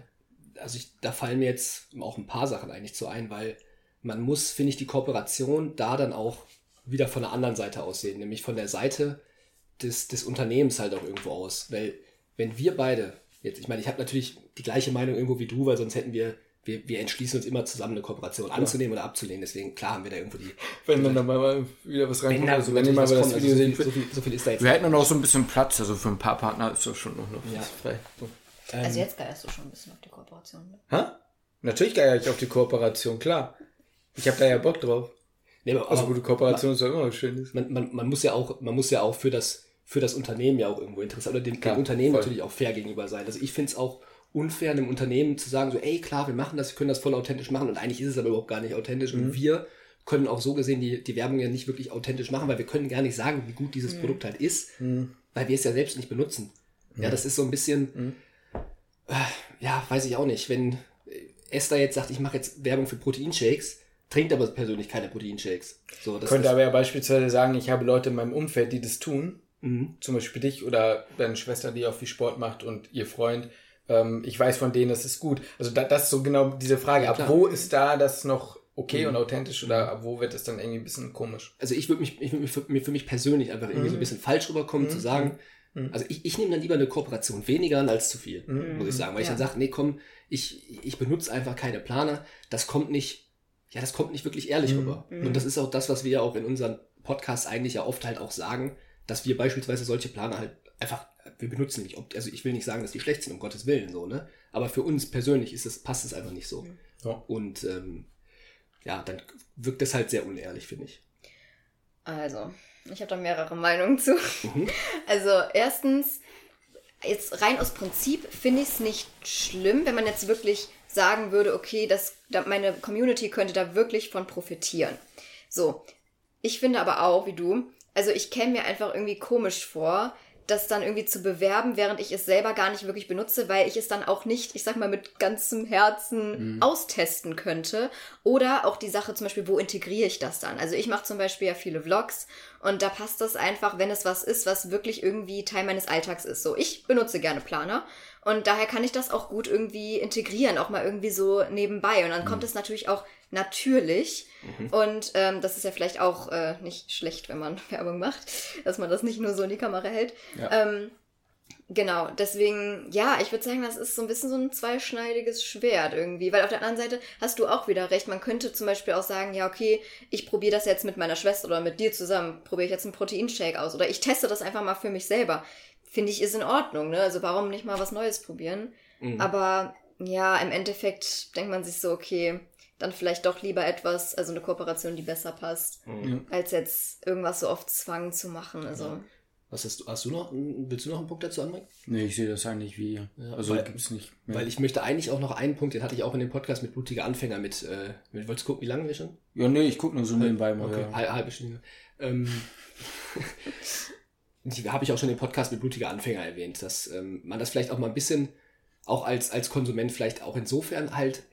A: Also ich, da fallen mir jetzt auch ein paar Sachen eigentlich zu ein, weil man muss, finde ich, die Kooperation da dann auch wieder von der anderen Seite aussehen, nämlich von der Seite des, des Unternehmens halt auch irgendwo aus. Weil wenn wir beide Jetzt, ich meine, ich habe natürlich die gleiche Meinung irgendwo wie du, weil sonst hätten wir wir, wir entschließen uns immer zusammen eine Kooperation anzunehmen oder abzulehnen. Deswegen, klar haben wir da irgendwo die.
B: Wenn dann nochmal mal wieder was reinkommt,
A: da
B: also
A: so
B: wenn ihr mal
A: was
B: das
A: kommt, also
B: Video
A: so,
B: sehen
A: viel, so, viel, so viel ist da jetzt
B: Wir hätten noch so ein bisschen Platz, also für ein paar Partner ist das schon noch, noch
A: Ja.
B: frei. So.
C: Also jetzt geierst du schon ein bisschen auf die Kooperation. Ne?
B: Hä? Natürlich geier ich auf die Kooperation, klar. Ich habe da ja Bock drauf.
A: Nee,
B: Also
A: aber
B: gute Kooperation ist doch immer was Schönes.
A: man, man, man muss ja auch, man muss ja auch für das, für das Unternehmen ja auch irgendwo interessant oder dem,
B: Klar,
A: dem Unternehmen
B: voll.
A: natürlich auch fair gegenüber sein. Also ich finde es auch unfair, einem Unternehmen zu sagen, so, ey, klar, wir machen das, wir können das voll authentisch machen und eigentlich ist es aber überhaupt gar nicht authentisch
B: Mhm.
A: und wir können auch so gesehen die, die Werbung ja nicht wirklich authentisch machen, weil wir können gar nicht sagen, wie gut dieses Produkt halt ist,
B: Mhm.
A: weil wir es ja selbst nicht benutzen. Ja, das ist so ein bisschen,
B: Mhm.
A: äh, ja, weiß ich auch nicht, wenn Esther jetzt sagt, ich mache jetzt Werbung für Proteinshakes, trinkt aber persönlich keine Proteinshakes. So, das
B: Könnte aber ja beispielsweise sagen, ich habe Leute in meinem Umfeld, die das tun.
A: Mhm.
B: Zum Beispiel dich oder deine Schwester, die auch viel Sport macht und ihr Freund. Ähm, ich weiß von denen, das ist gut. Also da, das ist so genau diese Frage. Ab
A: klar. Mhm.
B: wo ist da das noch okay und authentisch oder ab wo wird es dann irgendwie ein bisschen komisch?
A: also ich würde mich, ich würde mich für, mir für mich persönlich einfach irgendwie
B: Mhm.
A: so ein bisschen falsch rüberkommen, zu sagen, also ich, ich nehme dann lieber eine Kooperation weniger an als zu viel,
B: Mhm.
A: muss ich sagen. Weil ich
C: Ja.
A: dann sage, nee, komm, ich, ich benutze einfach keine Planer. Das kommt nicht, ja, das kommt nicht wirklich ehrlich
B: Mhm.
A: rüber. Und das ist auch das, was wir ja auch in unseren Podcasts eigentlich ja oft halt auch sagen, dass wir beispielsweise solche Planer halt einfach, wir benutzen nicht. Ob- Also ich will nicht sagen, dass die schlecht sind, um Gottes Willen, so, ne? Aber für uns persönlich ist es, passt es einfach nicht so.
B: Ja.
A: Und ähm, ja, dann wirkt das halt sehr unehrlich, finde ich.
C: Also, ich habe da mehrere Meinungen zu.
A: Mhm. *laughs*
C: Also, erstens, jetzt rein aus Prinzip finde ich es nicht schlimm, wenn man jetzt wirklich sagen würde, okay, das, da, meine Community könnte da wirklich von profitieren. So, ich finde aber auch, wie du, also ich käme mir einfach irgendwie komisch vor, das dann irgendwie zu bewerben, während ich es selber gar nicht wirklich benutze, weil ich es dann auch nicht, ich sag mal, mit ganzem Herzen austesten könnte. Oder auch die Sache zum Beispiel, wo integriere ich das dann? Also ich mache zum Beispiel ja viele Vlogs und da passt das einfach, wenn es was ist, was wirklich irgendwie Teil meines Alltags ist. So, ich benutze gerne Planer und daher kann ich das auch gut irgendwie integrieren, auch mal irgendwie so nebenbei. Und dann kommt es natürlich auch natürlich. Und ähm, das ist ja vielleicht auch äh, nicht schlecht, wenn man *laughs* Werbung macht, dass man das nicht nur so in die Kamera hält.
B: Ja.
C: Ähm, genau, deswegen, ja, ich würde sagen, das ist so ein bisschen so ein zweischneidiges Schwert irgendwie. Weil auf der anderen Seite hast du auch wieder recht. Man könnte zum Beispiel auch sagen, ja, okay, ich probiere das jetzt mit meiner Schwester oder mit dir zusammen, probiere ich jetzt einen Proteinshake aus. Oder ich teste das einfach mal für mich selber. Finde ich, ist in Ordnung, ne? Also warum nicht mal was Neues probieren?
A: Mhm.
C: Aber ja, im Endeffekt denkt man sich so, okay, dann vielleicht doch lieber etwas, also eine Kooperation, die besser passt,
A: Mhm.
C: als jetzt irgendwas so auf Zwang zu machen. Also,
A: Ja. Was hast du, hast du noch, willst du noch einen Punkt dazu anbringen?
B: Nee, ich sehe das eigentlich wie.
A: Ja,
B: also
A: weil-
B: gibt's nicht. Mehr.
A: Weil ich möchte eigentlich auch noch einen Punkt, den hatte ich auch in dem Podcast mit Blutiger Anfänger mit, äh, mit wolltest du gucken, wie lange wir schon?
B: ja, nee, ich gucke nur so nebenbei mal.
A: Okay,
B: Ja.
A: hal- halbe Stunde. Ähm, *laughs* *laughs* habe ich auch schon im Podcast mit Blutiger Anfänger erwähnt, dass ähm, man das vielleicht auch mal ein bisschen, auch als, als Konsument vielleicht auch insofern halt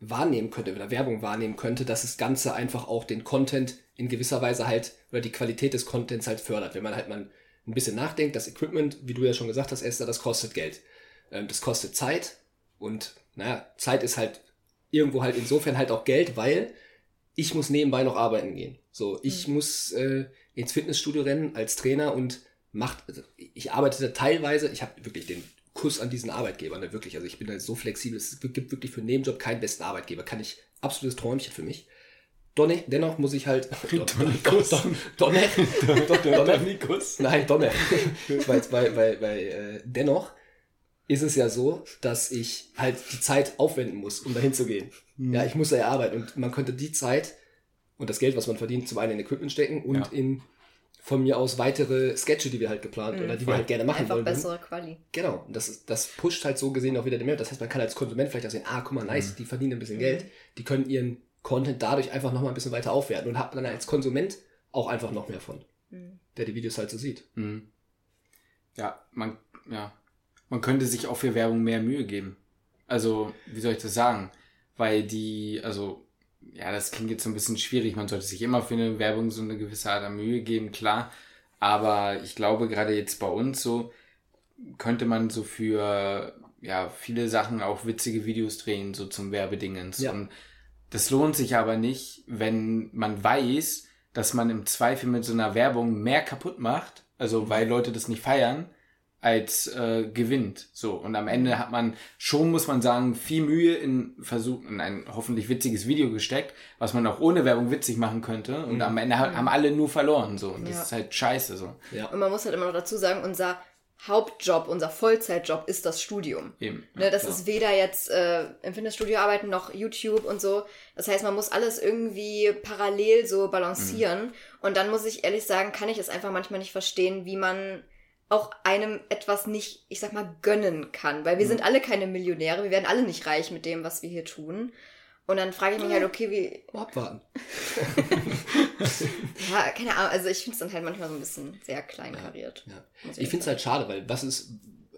A: wahrnehmen könnte oder Werbung wahrnehmen könnte, dass das Ganze einfach auch den Content in gewisser Weise halt oder die Qualität des Contents halt fördert. Wenn man halt mal ein bisschen nachdenkt, das Equipment, wie du ja schon gesagt hast, Esther, das kostet Geld. Ähm, das kostet Zeit und naja, Zeit ist halt irgendwo halt insofern halt auch Geld, weil ich muss nebenbei noch arbeiten gehen. So, ich muss äh, ins Fitnessstudio rennen als Trainer und macht, also ich arbeite teilweise, ich habe wirklich den Kuss an diesen Arbeitgeber, ne, wirklich. Also ich bin da so flexibel, es gibt wirklich für einen Nebenjob keinen besten Arbeitgeber. Kann ich absolutes Träumchen für mich. Donne, dennoch muss ich halt. *laughs*
B: Donnikus.
A: Don- Donne. *laughs*
B: Donnikus.
A: Nein, Donne. *laughs* weil, weil, weil, weil äh, dennoch ist es ja so, dass ich halt die Zeit aufwenden muss, um dahin zu gehen. Ja, ich muss da ja arbeiten und man könnte die Zeit und das Geld, was man verdient, zum einen in Equipment stecken und
B: Ja.
A: in von mir aus weitere Sketche, die wir halt geplant oder die wir halt gerne machen
C: einfach
A: wollen.
C: bessere Quali.
A: Genau, und das, das pusht halt so gesehen auch wieder den Mehrwert. Das heißt, man kann als Konsument vielleicht auch sehen, ah, guck mal, nice, die verdienen ein bisschen Geld, die können ihren Content dadurch einfach nochmal ein bisschen weiter aufwerten und hat dann als Konsument auch einfach noch mehr von,
C: Mhm.
A: der die Videos halt so sieht.
B: Mhm. Ja, man, ja, man könnte sich auch für Werbung mehr Mühe geben. Also, wie soll ich das sagen? Weil die, also, ja, das klingt jetzt so ein bisschen schwierig. Man sollte sich immer für eine Werbung so eine gewisse Art an Mühe geben, klar. Aber ich glaube, gerade jetzt bei uns so, könnte man so für, ja, viele Sachen auch witzige Videos drehen, so zum Werbedingens.
A: Ja.
B: Und das lohnt sich aber nicht, wenn man weiß, dass man im Zweifel mit so einer Werbung mehr kaputt macht, also weil Leute das nicht feiern, als äh, gewinnt. So. Und am Ende hat man schon, muss man sagen, viel Mühe in Versuch, in ein hoffentlich witziges Video gesteckt, was man auch ohne Werbung witzig machen könnte. Und am Ende ha- haben alle nur verloren. So. Und das
C: Ja.
B: ist halt scheiße so.
A: Ja.
C: Und man muss halt immer noch dazu sagen, unser Hauptjob, unser Vollzeitjob ist das Studium.
B: Eben.
C: Ne, das
A: klar.
C: ist weder jetzt äh, im Fitnessstudio arbeiten noch YouTube und so. Das heißt, man muss alles irgendwie parallel so balancieren. Und dann muss ich ehrlich sagen, kann ich es einfach manchmal nicht verstehen, wie man auch einem etwas nicht, ich sag mal, gönnen kann. Weil wir sind alle keine Millionäre, wir werden alle nicht reich mit dem, was wir hier tun. Und dann frage ich mich halt, okay, wie,
A: abwarten. *laughs*
C: ja, keine Ahnung, also ich finde es dann halt manchmal so ein bisschen sehr kleinkariert.
A: Ja.
C: Muss
A: Ich finde es halt schade, weil was ist,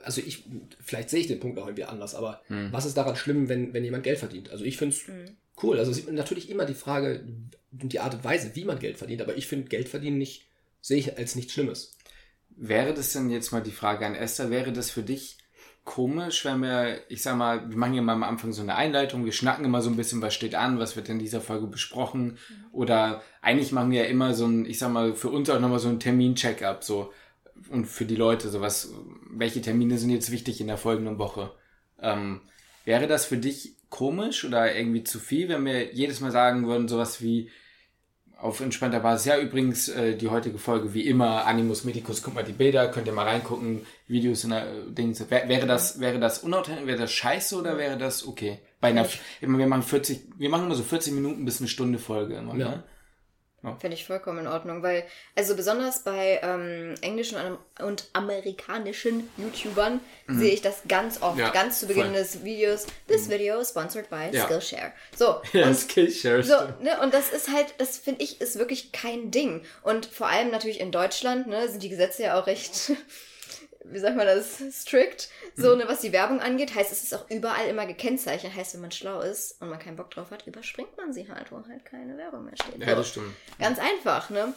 A: also ich, vielleicht sehe ich den Punkt auch irgendwie anders, aber was ist daran schlimm, wenn, wenn jemand Geld verdient? Also ich finde es
C: Mhm.
A: cool. Also sieht man natürlich immer die Frage und die Art und Weise, wie man Geld verdient, aber ich finde Geld verdienen nicht, sehe ich als nichts Schlimmes.
B: Wäre das denn jetzt mal die Frage an Esther, wäre das für dich komisch, wenn wir, ich sag mal, wir machen ja mal am Anfang so eine Einleitung, wir schnacken immer so ein bisschen, was steht an, was wird in dieser Folge besprochen oder eigentlich machen wir ja immer so ein, ich sag mal, für uns auch nochmal so ein Termin-Check-up, so und für die Leute, so was, welche Termine sind jetzt wichtig in der folgenden Woche. Ähm, wäre das für dich komisch oder irgendwie zu viel, wenn wir jedes Mal sagen würden, sowas wie, auf entspannter Basis. Ja, übrigens, äh, die heutige Folge, wie immer, Animus Medicus, guckt mal die Bilder, könnt ihr mal reingucken, Videos in der äh, Dings. Wär, wäre das, wäre das unauthentisch, wäre das scheiße oder wäre das okay? Bei einer, immer, wir machen 40, wir machen immer so 40 Minuten bis eine Stunde Folge immer,
A: Ja.
B: ne?
C: Finde ich vollkommen in Ordnung, weil, also besonders bei ähm, englischen und, amerikanischen YouTubern sehe ich das ganz oft,
B: Mhm. Ja,
C: ganz zu Beginn
B: voll. Mhm.
C: des Videos. This video is sponsored by
B: Ja.
C: Skillshare. So, *laughs*
B: Ja,
C: und
B: Skillshare.
C: so, ne, und das ist halt, das finde ich, ist wirklich kein Ding. Und vor allem natürlich in Deutschland, ne, sind die Gesetze ja auch recht, wie sagt man das, *laughs* strict. So,
B: Mhm.
C: ne, was die Werbung angeht, heißt, es ist auch überall immer gekennzeichnet. Heißt, wenn man schlau ist und man keinen Bock drauf hat, überspringt man sie halt, wo halt keine Werbung mehr steht.
B: Ja, das stimmt.
C: Ganz einfach, ne?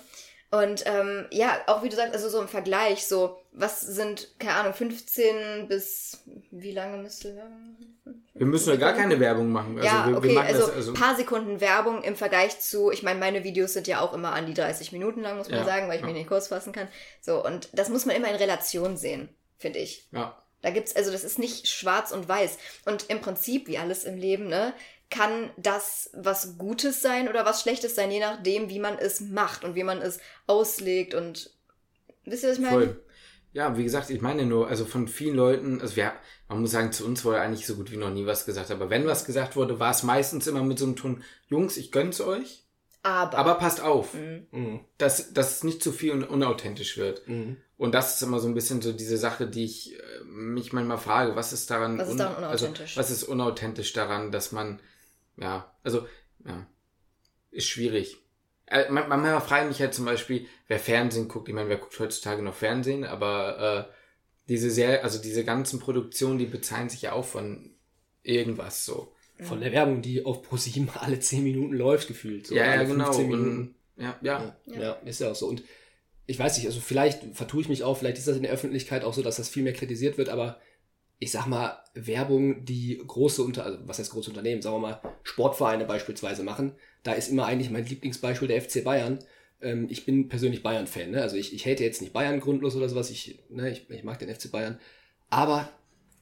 C: Und ähm, ja, auch wie du sagst, also so im Vergleich, so, was sind, keine Ahnung, 15 bis wie lange müsste Werbung?
B: Wir müssen ja gar keine Werbung machen. Also
C: ja,
B: wir,
C: okay,
B: wir machen
C: also,
B: das, also
C: paar Sekunden Werbung im Vergleich zu, ich meine, meine Videos sind ja auch immer an die 30 Minuten lang, muss man
B: Ja,
C: sagen, weil ich
B: ja.
C: mich nicht kurz fassen kann. So, und das muss man immer in Relation sehen, finde ich.
B: ja.
C: Da gibt's, also das ist nicht schwarz und weiß. Und im Prinzip, wie alles im Leben, ne, kann das was Gutes sein oder was Schlechtes sein, je nachdem, wie man es macht und wie man es auslegt und wisst ihr, was ich meine?
B: Voll. Ja, wie gesagt, ich meine nur, also von vielen Leuten, also wir, man muss sagen, zu uns wurde eigentlich so gut wie noch nie was gesagt, aber wenn was gesagt wurde, war es meistens immer mit so einem Ton, Jungs, ich gönn's euch,
C: Aber,
B: aber passt auf,
C: Mhm.
A: Mhm.
B: dass, dass es nicht zu viel und unauthentisch wird.
A: Mhm.
B: Und das ist immer so ein bisschen so diese Sache, die ich äh, mich manchmal frage, was ist daran,
C: Was ist daran
B: also,
C: unauthentisch?
B: was ist unauthentisch daran, dass man, ja, also, ja, ist schwierig. Äh, man- manchmal frage ich mich halt zum Beispiel, wer Fernsehen guckt, ich meine, wer guckt heutzutage noch Fernsehen, aber äh, diese sehr, also diese ganzen Produktionen, die bezahlen sich ja auch von irgendwas so.
A: Von der Werbung, die auf ProSieben *laughs* alle 10 Minuten läuft, gefühlt. So
B: ja, ja, genau.
A: 15
B: Und, ja, ja,
A: Ja, ja, ist ja auch so. Und ich weiß nicht, also vielleicht vertue ich mich auch, vielleicht ist das in der Öffentlichkeit auch so, dass das viel mehr kritisiert wird, aber ich sag mal, Werbung, die große Unter, also was heißt große Unternehmen, sagen wir mal, Sportvereine beispielsweise machen, da ist immer eigentlich mein Lieblingsbeispiel der FC Bayern. Ähm, ich bin persönlich Bayern-Fan, ne? Also ich, ich hate jetzt nicht Bayern grundlos oder sowas, ich, ne, ich, ich mag den FC Bayern. Aber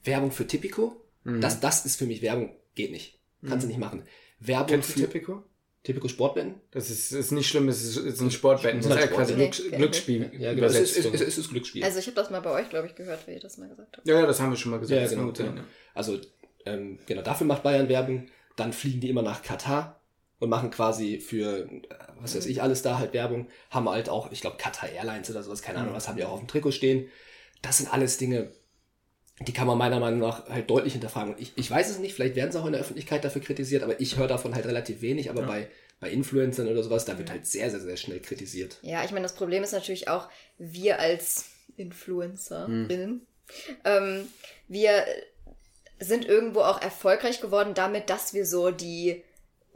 A: Werbung für Tipico,
B: Mhm.
A: das, das ist für mich Werbung, geht nicht. Kannst du nicht machen. Werbung
B: Kennst du
A: für
B: Tipico?
A: Tipico Sportwetten?
B: Das ist, ist nicht schlimm, es ist, ist ein Sportwetten. Das ist ja quasi Glücks. Glücksspiel
A: Ja, genau. Es ist, ist, es ist Glücksspiel.
C: also ich habe das mal bei euch, glaube ich, gehört, wie ihr das mal gesagt habt.
B: ja, ja, das haben wir schon mal gesagt.
A: Ja, genau. genau. Also, ähm, genau, dafür macht Bayern Werbung. Dann fliegen die immer nach Katar und machen quasi für, äh, was weiß ich, alles da halt Werbung. Haben halt auch, ich glaube, Qatar Airlines oder sowas, keine Ahnung, was haben die auch auf dem Trikot stehen. Das sind alles Dinge, die kann man meiner Meinung nach halt deutlich hinterfragen. Und ich, ich weiß es nicht, vielleicht werden sie auch in der Öffentlichkeit dafür kritisiert, aber ich höre davon halt relativ wenig. Aber
B: Ja.
A: bei, bei Influencern oder sowas, da wird halt sehr, sehr, sehr schnell kritisiert.
C: Ja, ich meine, das Problem ist natürlich auch, wir als Influencerinnen, ähm, wir sind irgendwo auch erfolgreich geworden damit, dass wir so die,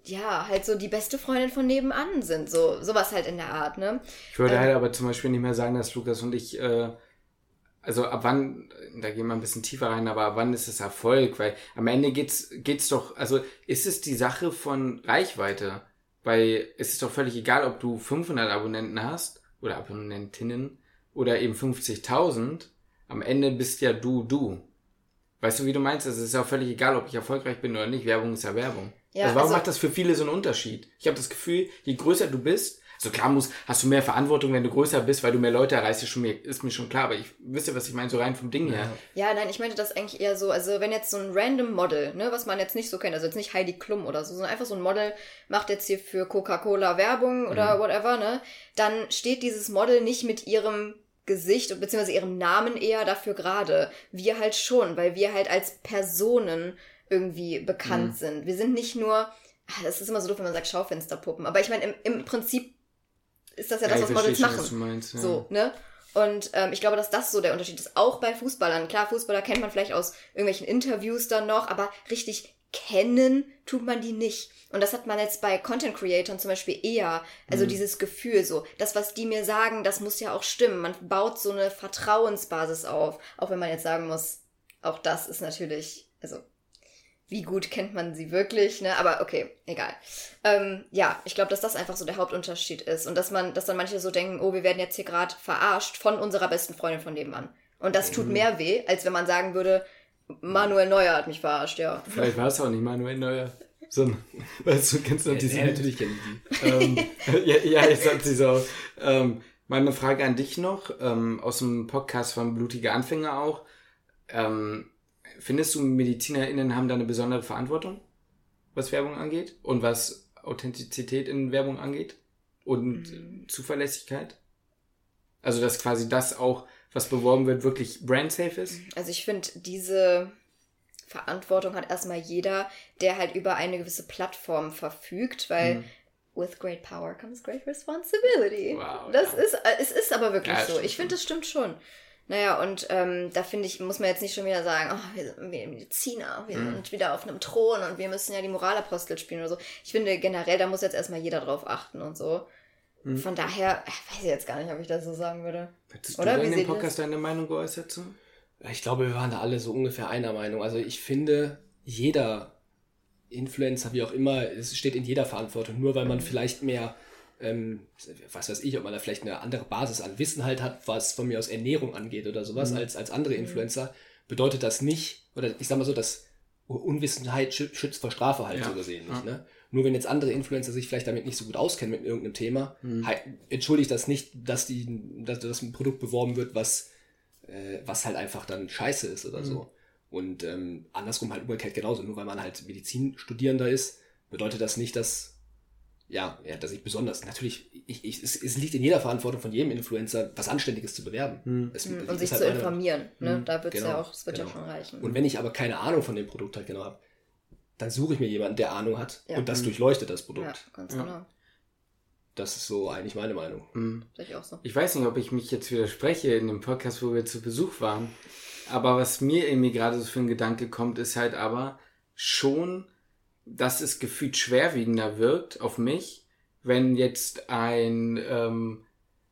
C: ja, halt so die beste Freundin von nebenan sind. So, sowas halt in der Art, ne?
B: Ich würde
C: Ähm.
B: halt aber zum Beispiel nicht mehr sagen, dass Lukas und ich, äh, also ab wann, da gehen wir ein bisschen tiefer rein, aber ab wann ist es Erfolg? Weil am Ende geht's, geht's doch, also ist es die Sache von Reichweite? Weil es ist doch völlig egal, ob du 500 Abonnenten hast oder Abonnentinnen oder eben 50.000. am Ende bist ja du du. Weißt du, wie du meinst? Also es ist ja auch völlig egal, ob ich erfolgreich bin oder nicht. Werbung ist ja Werbung.
C: Ja,
B: also warum
C: also-
B: macht das für viele so einen Unterschied? Ich habe das Gefühl, je größer du bist, so klar muss, hast du mehr Verantwortung, wenn du größer bist, weil du mehr Leute erreichst, ist, schon mir, ist mir schon klar. Aber ich wisse, was ich meine, so rein vom Ding her.
C: Ja, nein, ich meinte das eigentlich eher so, also wenn jetzt so ein random Model, ne, was man jetzt nicht so kennt, also jetzt nicht Heidi Klum oder so, sondern einfach so ein Model macht jetzt hier für Coca-Cola Werbung oder whatever, ne, dann steht dieses Model nicht mit ihrem Gesicht beziehungsweise ihrem Namen eher dafür gerade. Wir halt schon, weil wir halt als Personen irgendwie bekannt sind. Wir sind nicht nur, ah, das ist immer so doof, wenn man sagt Schaufensterpuppen, aber ich meine, im, im Prinzip ist das ja das,
B: ich
C: was Models machen.
B: was meinst, ja.
C: So, ne? Und ähm, ich glaube, dass das so der Unterschied ist. Auch bei Fußballern. Klar, Fußballer kennt man vielleicht aus irgendwelchen Interviews dann noch, aber richtig kennen tut man die nicht. Und das hat man jetzt bei Content Creatern zum Beispiel eher. Also dieses Gefühl so, das, was die mir sagen, das muss ja auch stimmen. Man baut so eine Vertrauensbasis auf. Auch wenn man jetzt sagen muss, auch das ist natürlich, also wie gut kennt man sie wirklich, ne? Aber okay, egal. Ähm, ja, ich glaube, dass das einfach so der Hauptunterschied ist. Und dass man, dass dann manche so denken, oh, wir werden jetzt hier gerade verarscht von unserer besten Freundin von nebenan. Und das tut mehr weh, als wenn man sagen würde, Manuel Neuer hat mich verarscht, ja.
B: Vielleicht war es auch nicht Manuel Neuer. Sondern, *laughs* weißt du, kennst du noch diese
A: ja, natürlich kenne ich die.
B: ähm, *laughs* ja, ja, jetzt hat sie so. Ähm, meine Frage an dich noch, ähm, aus dem Podcast von Blutige Anfänger auch. Ähm, findest du, MedizinerInnen haben da eine besondere Verantwortung, was Werbung angeht und was Authentizität in Werbung angeht und Zuverlässigkeit? Also, dass quasi das auch, was beworben wird, wirklich brand-safe ist?
C: Also ich finde, diese Verantwortung hat erstmal jeder, der halt über eine gewisse Plattform verfügt, weil
B: Mhm.
C: with great power comes great responsibility.
B: Wow,
C: das
B: ja.
C: ist, äh, es ist aber wirklich
B: Ja,
C: so. Ich finde, das stimmt schon. Naja, und ähm, da finde ich, muss man jetzt nicht schon wieder sagen, oh, wir sind Mediziner, wir
B: Mhm.
C: sind wieder auf einem Thron und wir müssen ja die Moralapostel spielen oder so. Ich finde generell, da muss jetzt erstmal jeder drauf achten und so.
B: Mhm.
C: Von daher, äh, weiß ich jetzt gar nicht, ob ich das so sagen würde.
B: Hättest
C: Oder?
B: du in dem Podcast deine Meinung geäußert zu?
A: Ich glaube, wir waren da alle so ungefähr einer Meinung. Also ich finde, jeder Influencer, wie auch immer, es steht in jeder Verantwortung. Nur weil man vielleicht mehr, ähm, was weiß ich, ob man da vielleicht eine andere Basis an Wissen halt hat, was von mir aus Ernährung angeht oder sowas, als, als andere Influencer, bedeutet das nicht, oder ich sag mal so, dass Unwissenheit schü- schützt vor Strafe halt
B: Ja.
A: so gesehen nicht. Ne? Nur wenn jetzt andere Influencer sich vielleicht damit nicht so gut auskennen mit irgendeinem Thema, hei- entschuldigt das nicht, dass, die, dass, dass ein Produkt beworben wird, was äh, was halt einfach dann scheiße ist oder so. Und ähm, andersrum halt umgekehrt genauso. Nur weil man halt Medizinstudierender ist, bedeutet das nicht, dass, ja, ja dass ich besonders, natürlich, ich, ich, es, es liegt in jeder Verantwortung von jedem Influencer, was Anständiges zu bewerben. Es,
C: Und
A: es
C: sich
A: ist halt
C: zu informieren. Ne? Da wird's
A: Genau,
C: ja auch, es wird
A: genau.
C: ja schon reichen.
A: Und wenn ich aber keine Ahnung von dem Produkt halt genau habe, dann suche ich mir jemanden, der Ahnung hat
C: Ja.
A: und das durchleuchtet das Produkt.
C: ja, ganz
B: Ja.
C: genau.
A: Das ist so eigentlich meine Meinung.
B: Mhm.
C: Ich auch so.
B: Ich weiß nicht, ob ich mich jetzt widerspreche in dem Podcast, wo wir zu Besuch waren. Aber was mir irgendwie gerade so für ein Gedanke kommt, ist halt aber schon, dass es gefühlt schwerwiegender wirkt auf mich, wenn jetzt ein ähm,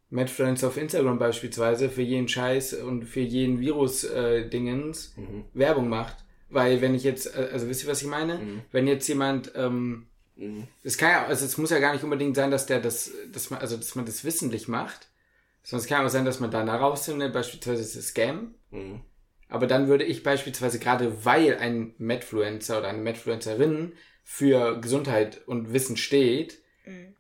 B: Matt Friends auf Instagram beispielsweise für jeden Scheiß und für jeden Virus-Dingens
A: Mhm.
B: Werbung macht. Weil wenn ich jetzt, äh, also wisst ihr, was ich meine?
A: Mhm.
B: Wenn jetzt jemand ähm,
A: Mhm.
B: es kann ja, also es muss ja gar nicht unbedingt sein, dass der das, dass man, also dass man das wissentlich macht. Sondern es kann auch sein, dass man da herausfindet, beispielsweise ist es Scam.
A: Mhm.
B: Aber dann würde ich beispielsweise gerade, weil ein Medfluencer oder eine Medfluencerin für Gesundheit und Wissen steht,
C: Mhm.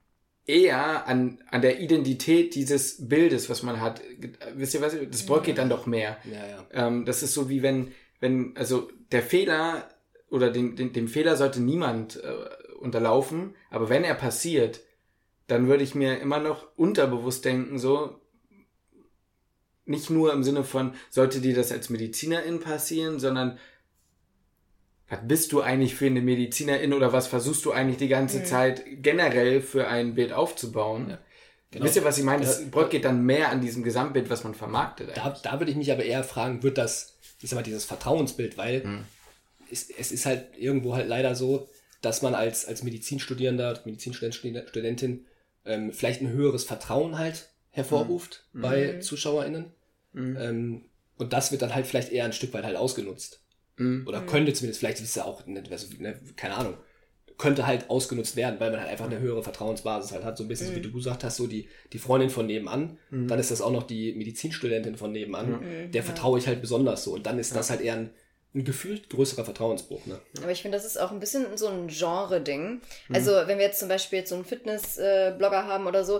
B: eher an, an der Identität dieses Bildes, was man hat. Wisst ihr was? Das bröckelt dann doch mehr.
A: Ja, ja.
B: Ähm, das ist so wie wenn, wenn, also der Fehler oder den, den, dem Fehler sollte niemand äh, unterlaufen, aber wenn er passiert, dann würde ich mir immer noch unterbewusst denken, so, nicht nur im Sinne von, sollte dir das als Medizinerin passieren, sondern was bist du eigentlich für eine Medizinerin oder was versuchst du eigentlich die ganze Zeit generell für ein Bild aufzubauen?
A: Ja, genau.
B: Wisst ihr, was ich meine? Das
A: Ja.
B: bröckelt dann mehr an diesem Gesamtbild, was man vermarktet.
A: Da, da würde ich mich aber eher fragen, wird das, ich sag mal, dieses Vertrauensbild, weil
B: Hm.
A: es, es ist halt irgendwo halt leider so, dass man als, als Medizinstudierender, Medizinstudent, Studi- Studentin ähm, vielleicht ein höheres Vertrauen halt hervorruft
B: Hm.
A: bei ZuschauerInnen. Ähm, und das wird dann halt vielleicht eher ein Stück weit halt ausgenutzt.
B: Mhm.
A: Oder könnte zumindest, vielleicht ist es ja auch, ne, keine Ahnung, könnte halt ausgenutzt werden, weil man halt einfach eine höhere Vertrauensbasis halt hat. So ein bisschen, wie du gesagt hast, so die, die Freundin von nebenan, dann ist das auch noch die Medizinstudentin von nebenan. Der vertraue ich halt besonders so. Und dann ist das halt eher ein, ein gefühlt größerer Vertrauensbruch. Ne?
C: Aber ich finde, das ist auch ein bisschen so ein Genre-Ding. Also, wenn wir jetzt zum Beispiel jetzt so einen Fitness-Blogger haben oder so,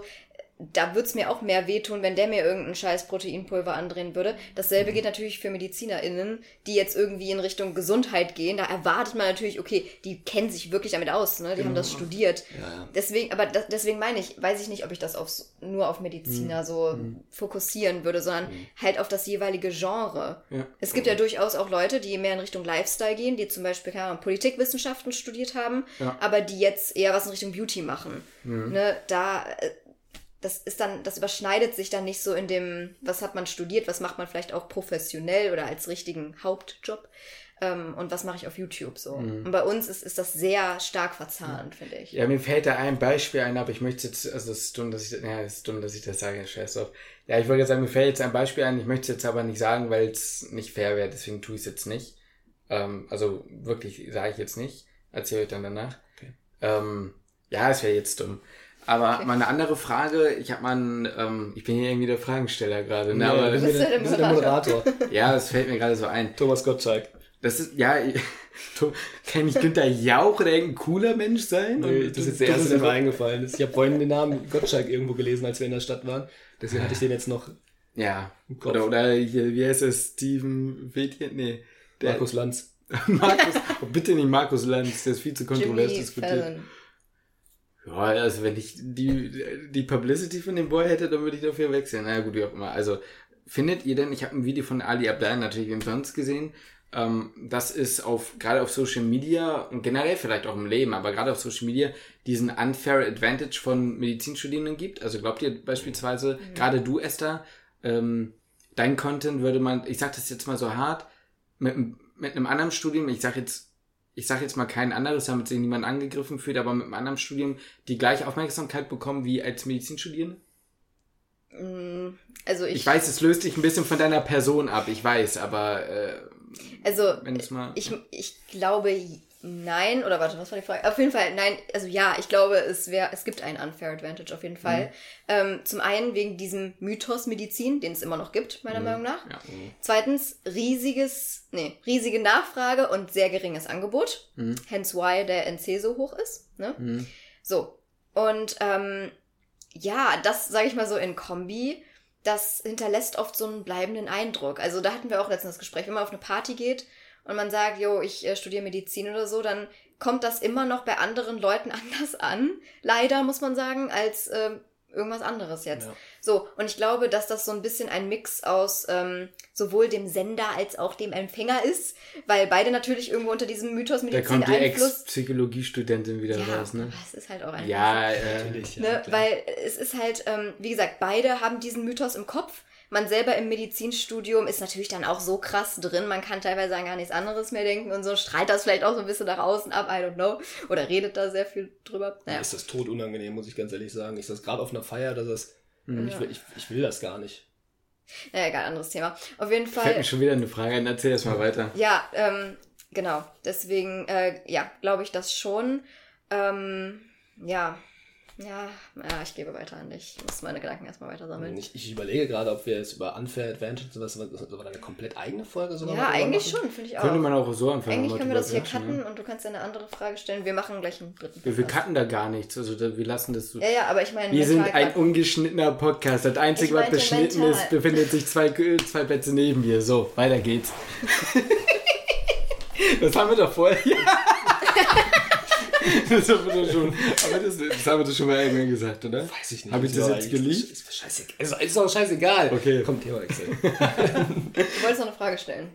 C: da würde es mir auch mehr wehtun, wenn der mir irgendeinen scheiß Proteinpulver andrehen würde. Dasselbe geht natürlich für MedizinerInnen, die jetzt irgendwie in Richtung Gesundheit gehen. Da erwartet man natürlich, okay, die kennen sich wirklich damit aus, ne? Die haben das studiert.
A: Ja, ja.
C: Deswegen, aber das, deswegen meine ich, weiß ich nicht, ob ich das aufs, nur auf Mediziner so fokussieren würde, sondern halt auf das jeweilige Genre.
B: Ja.
C: Es gibt ja durchaus auch Leute, die mehr in Richtung Lifestyle gehen, die zum Beispiel keine Ahnung, Politikwissenschaften studiert haben,
B: Ja.
C: aber die jetzt eher was in Richtung Beauty machen. Ne, da, äh, das ist dann, das überschneidet sich dann nicht so in dem, was hat man studiert, was macht man vielleicht auch professionell oder als richtigen Hauptjob. Ähm, und was mache ich auf YouTube so. Und bei uns ist, ist das sehr stark verzahnt, finde ich.
B: Ja, mir fällt da ein Beispiel ein, aber ich möchte jetzt, also es ist dumm, dass ich, ja, es ist dumm, dass ich das sage, scheiß drauf. Ja, ich wollte jetzt sagen, mir fällt jetzt ein Beispiel ein, ich möchte es jetzt aber nicht sagen, weil es nicht fair wäre, deswegen tue ich es jetzt nicht. Ähm, also wirklich sage ich jetzt nicht, erzähle ich dann danach.
A: Okay.
B: Ähm, ja, es wäre jetzt dumm. Aber mal eine andere Frage, ich habe mal einen, ähm, ich bin hier irgendwie der Fragensteller gerade, ne? Aber,
A: wir sind
C: bist
A: der,
C: der
A: der Moderator.
B: ja, das fällt mir gerade so ein.
A: Thomas Gottschalk.
B: Das ist, ja, ich- *laughs* Du- kann nicht Günther Jauch oder irgendein cooler Mensch sein?
A: Nee,
B: Und
A: das ist der erste, der mir eingefallen ist. Ich habe vorhin den Namen Gottschalk irgendwo gelesen, als wir in der Stadt waren. Deswegen hatte ich den jetzt noch
B: Ja.
A: Kopf.
B: Oder, oder hier, wie heißt es? Steven Fethian? Nee. Der,
A: Markus Lanz. *laughs*
B: Markus. oh, bitte nicht Markus Lanz, der ist viel zu kontrovers diskutiert.
C: Fallon.
B: Ja, also wenn ich die, die Publicity von dem Boy hätte, dann würde ich dafür wechseln. Na ja, gut, wie auch immer. Also, findet ihr denn, ich habe ein Video von Ali Abdal natürlich umsonst gesehen, ähm, dass es auf, gerade auf Social Media und generell vielleicht auch im Leben, aber gerade auf Social Media diesen unfair advantage von Medizinstudierenden gibt? Also glaubt ihr beispielsweise, gerade du, Esther, ähm, dein Content würde man, ich sag das jetzt mal so hart, mit, einem- mit einem anderen Studium, ich sag jetzt, ich sag jetzt mal kein anderes, damit sich niemand angegriffen fühlt, aber mit einem anderen Studium die gleiche Aufmerksamkeit bekommen wie als Medizinstudierende?
C: Mm, Also ich,
B: Ich weiß, es löst dich ein bisschen von deiner Person ab, ich weiß, aber äh,
C: also
B: wenn es mal.
C: ich, ich glaube nein, oder warte, was war die Frage? Auf jeden Fall, nein, also ja, ich glaube, es wäre, es gibt einen unfair advantage auf jeden Fall. Ähm, zum einen wegen diesem Mythos Medizin, den es immer noch gibt, meiner Meinung nach.
B: ja.
C: Zweitens, riesiges, nee, riesige Nachfrage und sehr geringes Angebot. Hence why der NC so hoch ist. Ne?
B: Mhm.
C: So. Und ähm, ja, das sage ich mal so in Kombi, das hinterlässt oft so einen bleibenden Eindruck. Also da hatten wir auch letztens das Gespräch, wenn man auf eine Party geht und man sagt, jo, ich äh, studiere Medizin oder so, dann kommt das immer noch bei anderen Leuten *laughs* anders an. Leider muss man sagen, als ähm, irgendwas anderes jetzt.
A: Ja.
C: So, und ich glaube, dass das so ein bisschen ein Mix aus ähm, sowohl dem Sender als auch dem Empfänger ist, weil beide natürlich irgendwo unter diesem Mythos
B: Da
C: Medizin
B: kommt die
C: Einfluss.
B: Ex-Psychologiestudentin wieder
C: Ja,
B: raus, ne?
C: aber es ist halt auch ein
B: Ja, äh,
A: Natürlich, ja,
C: Ne, weil es ist halt, ähm, wie gesagt, beide haben diesen Mythos im Kopf. Man selber im Medizinstudium ist natürlich dann auch so krass drin, man kann teilweise an gar nichts anderes mehr denken und so strahlt das vielleicht auch so ein bisschen nach außen ab, I don't know. Oder redet da sehr viel drüber. Naja.
A: ist das tot unangenehm, muss ich ganz ehrlich sagen. Ich saß gerade auf einer Feier, dass das. Ich, will, ich, ich will das gar nicht.
C: naja, egal, anderes Thema. Auf jeden
B: fällt
C: Fall.
B: mir schon wieder eine Frage ein, erzähl erst mal weiter.
C: Ja, ähm, genau. Deswegen, äh, ja, glaube ich das schon. Ähm, ja. Ja, ja, ich gebe weiter an dich. Ich muss meine Gedanken erstmal weiter sammeln.
A: Ich, ich überlege gerade, ob wir jetzt über Unfair Advantage sowas, sowas eine komplett eigene Folge sogar
C: Ja, eigentlich
A: machen?
C: schon, finde ich auch.
B: Könnte man auch so anfangen.
C: Eigentlich können wir das hier cutten
B: ne?
C: und du kannst eine andere Frage stellen. Wir machen gleich einen dritten.
B: Wir, wir cutten da gar nichts, also da, wir lassen das so.
C: Ja, ja, aber ich meine,
B: Wir sind ein ungeschnittener Podcast. Das Einzige, was beschnitten
C: mental.
B: ist, befindet sich zwei, zwei Plätze neben mir. So, weiter geht's. *laughs* das haben wir doch vorher. *laughs* *laughs* das haben wir doch schon. Aber das, das haben wir doch schon mal irgendwann gesagt, oder?
A: Weiß ich nicht.
B: Habe ich das jetzt geleakt?
A: Ist, ist, scheißegal. ist, ist doch scheißegal.
B: Okay.
A: Komm, Themawechsel. *laughs*
C: Du wolltest noch eine Frage stellen.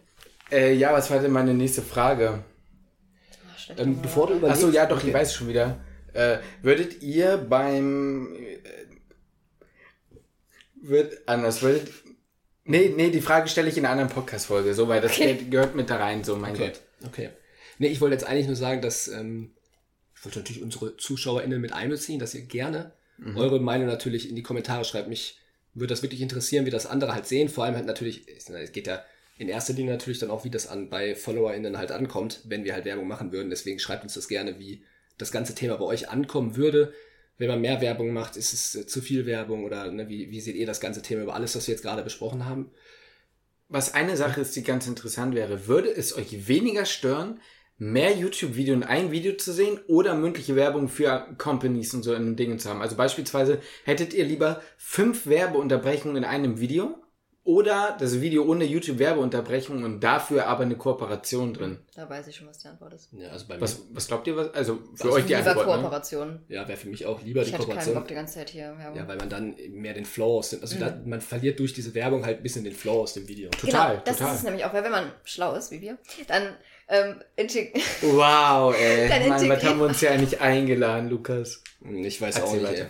B: Äh, ja, was war denn meine nächste Frage?
C: Ah, schlecht.
A: ähm, bevor du überlegst.
B: Achso, ja, doch,
A: okay.
B: ich weiß es schon wieder. Äh, würdet ihr beim. Äh, wird anders, würdet. Nee, nee, die Frage stelle ich in einer anderen Podcast-Folge, so, weil das
C: Okay.
B: gehört- gehört mit da rein, so, mein
A: Okay,
B: Gott.
A: okay. Nee, ich wollte jetzt eigentlich nur sagen, dass ähm, ich wollte natürlich unsere ZuschauerInnen mit einbeziehen, dass ihr gerne eure Meinung natürlich in die Kommentare schreibt. Mich würde das wirklich interessieren, wie das andere halt sehen. Vor allem halt natürlich, es geht ja in erster Linie natürlich dann auch, wie das an bei FollowerInnen halt ankommt, wenn wir halt Werbung machen würden. Deswegen schreibt uns das gerne, wie das ganze Thema bei euch ankommen würde. Wenn man mehr Werbung macht, ist es äh, zu viel Werbung oder ne, wie, wie seht ihr das ganze Thema über alles, was wir jetzt gerade besprochen haben?
B: Was eine Sache ist, die ganz interessant wäre, würde es euch weniger stören, mehr YouTube-Video in ein Video zu sehen oder mündliche Werbung für Companies und so in Dingen zu haben? Also beispielsweise hättet ihr lieber fünf Werbeunterbrechungen in einem Video oder das Video ohne YouTube-Werbeunterbrechung und dafür aber eine Kooperation drin.
C: Da weiß ich schon, was die Antwort ist.
A: Ja, also bei mir,
B: Was, was glaubt ihr? Was, also für
A: Also
B: euch die
C: Lieber
B: Antwort. Ne?
C: Kooperation.
A: ja, wäre für mich auch lieber
C: Ich
A: die
C: hätte keinen
A: Kooperation.
C: Bock die ganze Zeit hier. Werbung.
A: Ja, weil man dann mehr den Flow aus dem, also da, man verliert durch diese Werbung halt ein bisschen den Flow aus dem Video.
B: Total,
C: genau, das
B: total.
C: ist es nämlich auch, weil wenn man schlau ist, wie wir, dann ähm, integ-
B: Wow, *laughs* ey.
C: Dann
B: Mann, was
C: integriert
B: haben wir uns ja eigentlich eingeladen, Lukas?
A: Ich weiß
B: Erzähl
A: auch nicht,
B: weiter.
A: ey.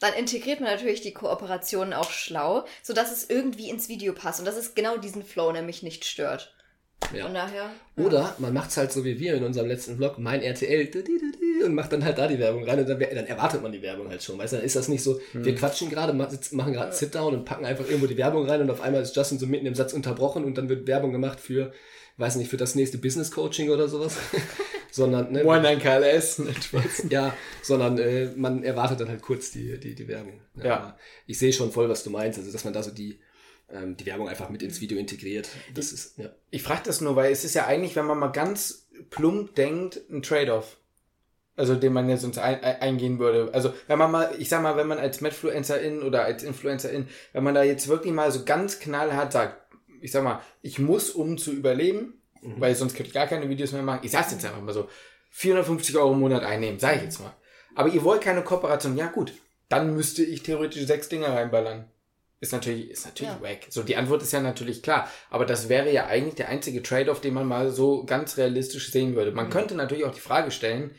C: dann integriert man natürlich die Kooperationen auch schlau, sodass es irgendwie ins Video passt und dass es genau diesen Flow nämlich nicht stört.
A: Ja.
C: Von daher.
A: Oder man macht es halt so wie wir in unserem letzten Vlog, mein RTL, und macht dann halt da die Werbung rein und dann, dann erwartet man die Werbung halt schon. Weißt du, dann ist das nicht so, wir quatschen gerade, machen gerade einen Sit-Down und packen einfach irgendwo die Werbung rein und auf einmal ist Justin so mitten im Satz unterbrochen und dann wird Werbung gemacht für, weiß nicht, für das nächste Business-Coaching oder sowas. *laughs* sondern, ne,
B: One KLS, *laughs* nicht Spaß.
A: ja, sondern äh, man erwartet dann halt kurz die, die, die Werbung.
B: Ja.
A: aber Ich sehe schon voll, was du meinst, also dass man da so die, ähm, die Werbung einfach mit ins Video integriert. Das ist, ja.
B: Ich frage das nur, weil es ist ja eigentlich, wenn man mal ganz plump denkt, ein Trade-off. Also den man ja sonst ein, ein, eingehen würde. Also wenn man mal, ich sag mal, wenn man als Medfluencerin oder als Influencerin, wenn man da jetzt wirklich mal so ganz knallhart sagt, ich sag mal, ich muss, um zu überleben, weil sonst könnte ich gar keine Videos mehr machen. Ich sag's jetzt einfach mal so, 450 Euro im Monat einnehmen, sag ich jetzt mal. Aber ihr wollt keine Kooperation, ja gut, dann müsste ich theoretisch sechs Dinger reinballern. Ist natürlich, ist natürlich
C: Ja.
B: wack. So, die Antwort ist ja natürlich klar. Aber das wäre ja eigentlich der einzige Trade-off, den man mal so ganz realistisch sehen würde. Man könnte natürlich auch die Frage stellen,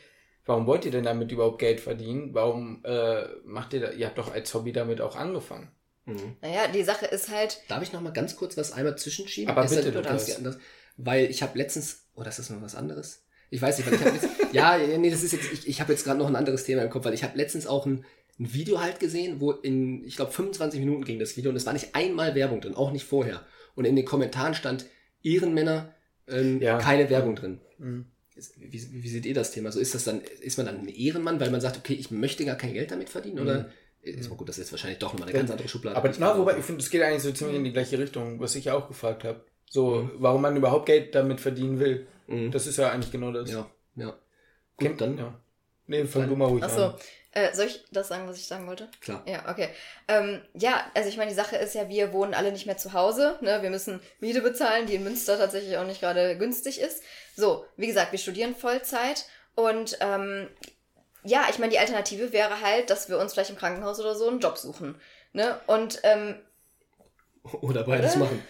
B: warum wollt ihr denn damit überhaupt Geld verdienen? Warum äh, macht ihr da, ihr habt doch als Hobby damit auch angefangen.
A: Mhm.
C: Naja, die Sache ist halt,
A: Darf ich noch mal ganz kurz was einmal zwischenschieben?
B: Aber
A: Es ist
B: bitte,
A: halt
B: du
A: ganz anders, weil ich habe letztens, oder ist das noch was anderes? Ich weiß nicht, weil ich habe jetzt, *laughs* ja, nee, das ist jetzt, ich, ich habe jetzt gerade noch ein anderes Thema im Kopf, weil ich habe letztens auch ein, ein Video halt gesehen, wo in, ich glaube, 25 Minuten ging das Video und es war nicht einmal Werbung drin, auch nicht vorher. Und in den Kommentaren stand Ehrenmänner, ähm,
B: Ja.
A: keine Werbung drin.
B: Mhm.
A: Ist- Wie, wie seht ihr das Thema? So ist das dann, ist man dann ein Ehrenmann, weil man sagt, okay, ich möchte gar kein Geld damit verdienen? Oder ist mal gut, das ist jetzt wahrscheinlich doch nochmal eine ganz andere Schublade.
B: Aber na, wobei, ich finde, es geht eigentlich so ziemlich in die gleiche Richtung, was ich ja auch gefragt habe. So,
A: Mhm.
B: warum man überhaupt Geld damit verdienen will.
A: Mhm.
B: Das ist ja eigentlich genau das.
A: ja, ja.
B: Kennt
A: dann-
B: Ja. Nee, fang du mal ruhig
C: achso,
B: an.
C: äh, soll ich das sagen, was ich sagen wollte?
A: Klar.
C: Ja, okay. Ähm, ja, also ich meine, die Sache ist ja, wir wohnen alle nicht mehr zu Hause. Ne? Wir müssen Miete bezahlen, die in Münster tatsächlich auch nicht gerade günstig ist. So, wie gesagt, wir studieren Vollzeit und ähm, ja, ich meine, die Alternative wäre halt, dass wir uns vielleicht im Krankenhaus oder so einen Job suchen. Ne? Und ähm,
A: Oder beides
C: Oder?
A: machen.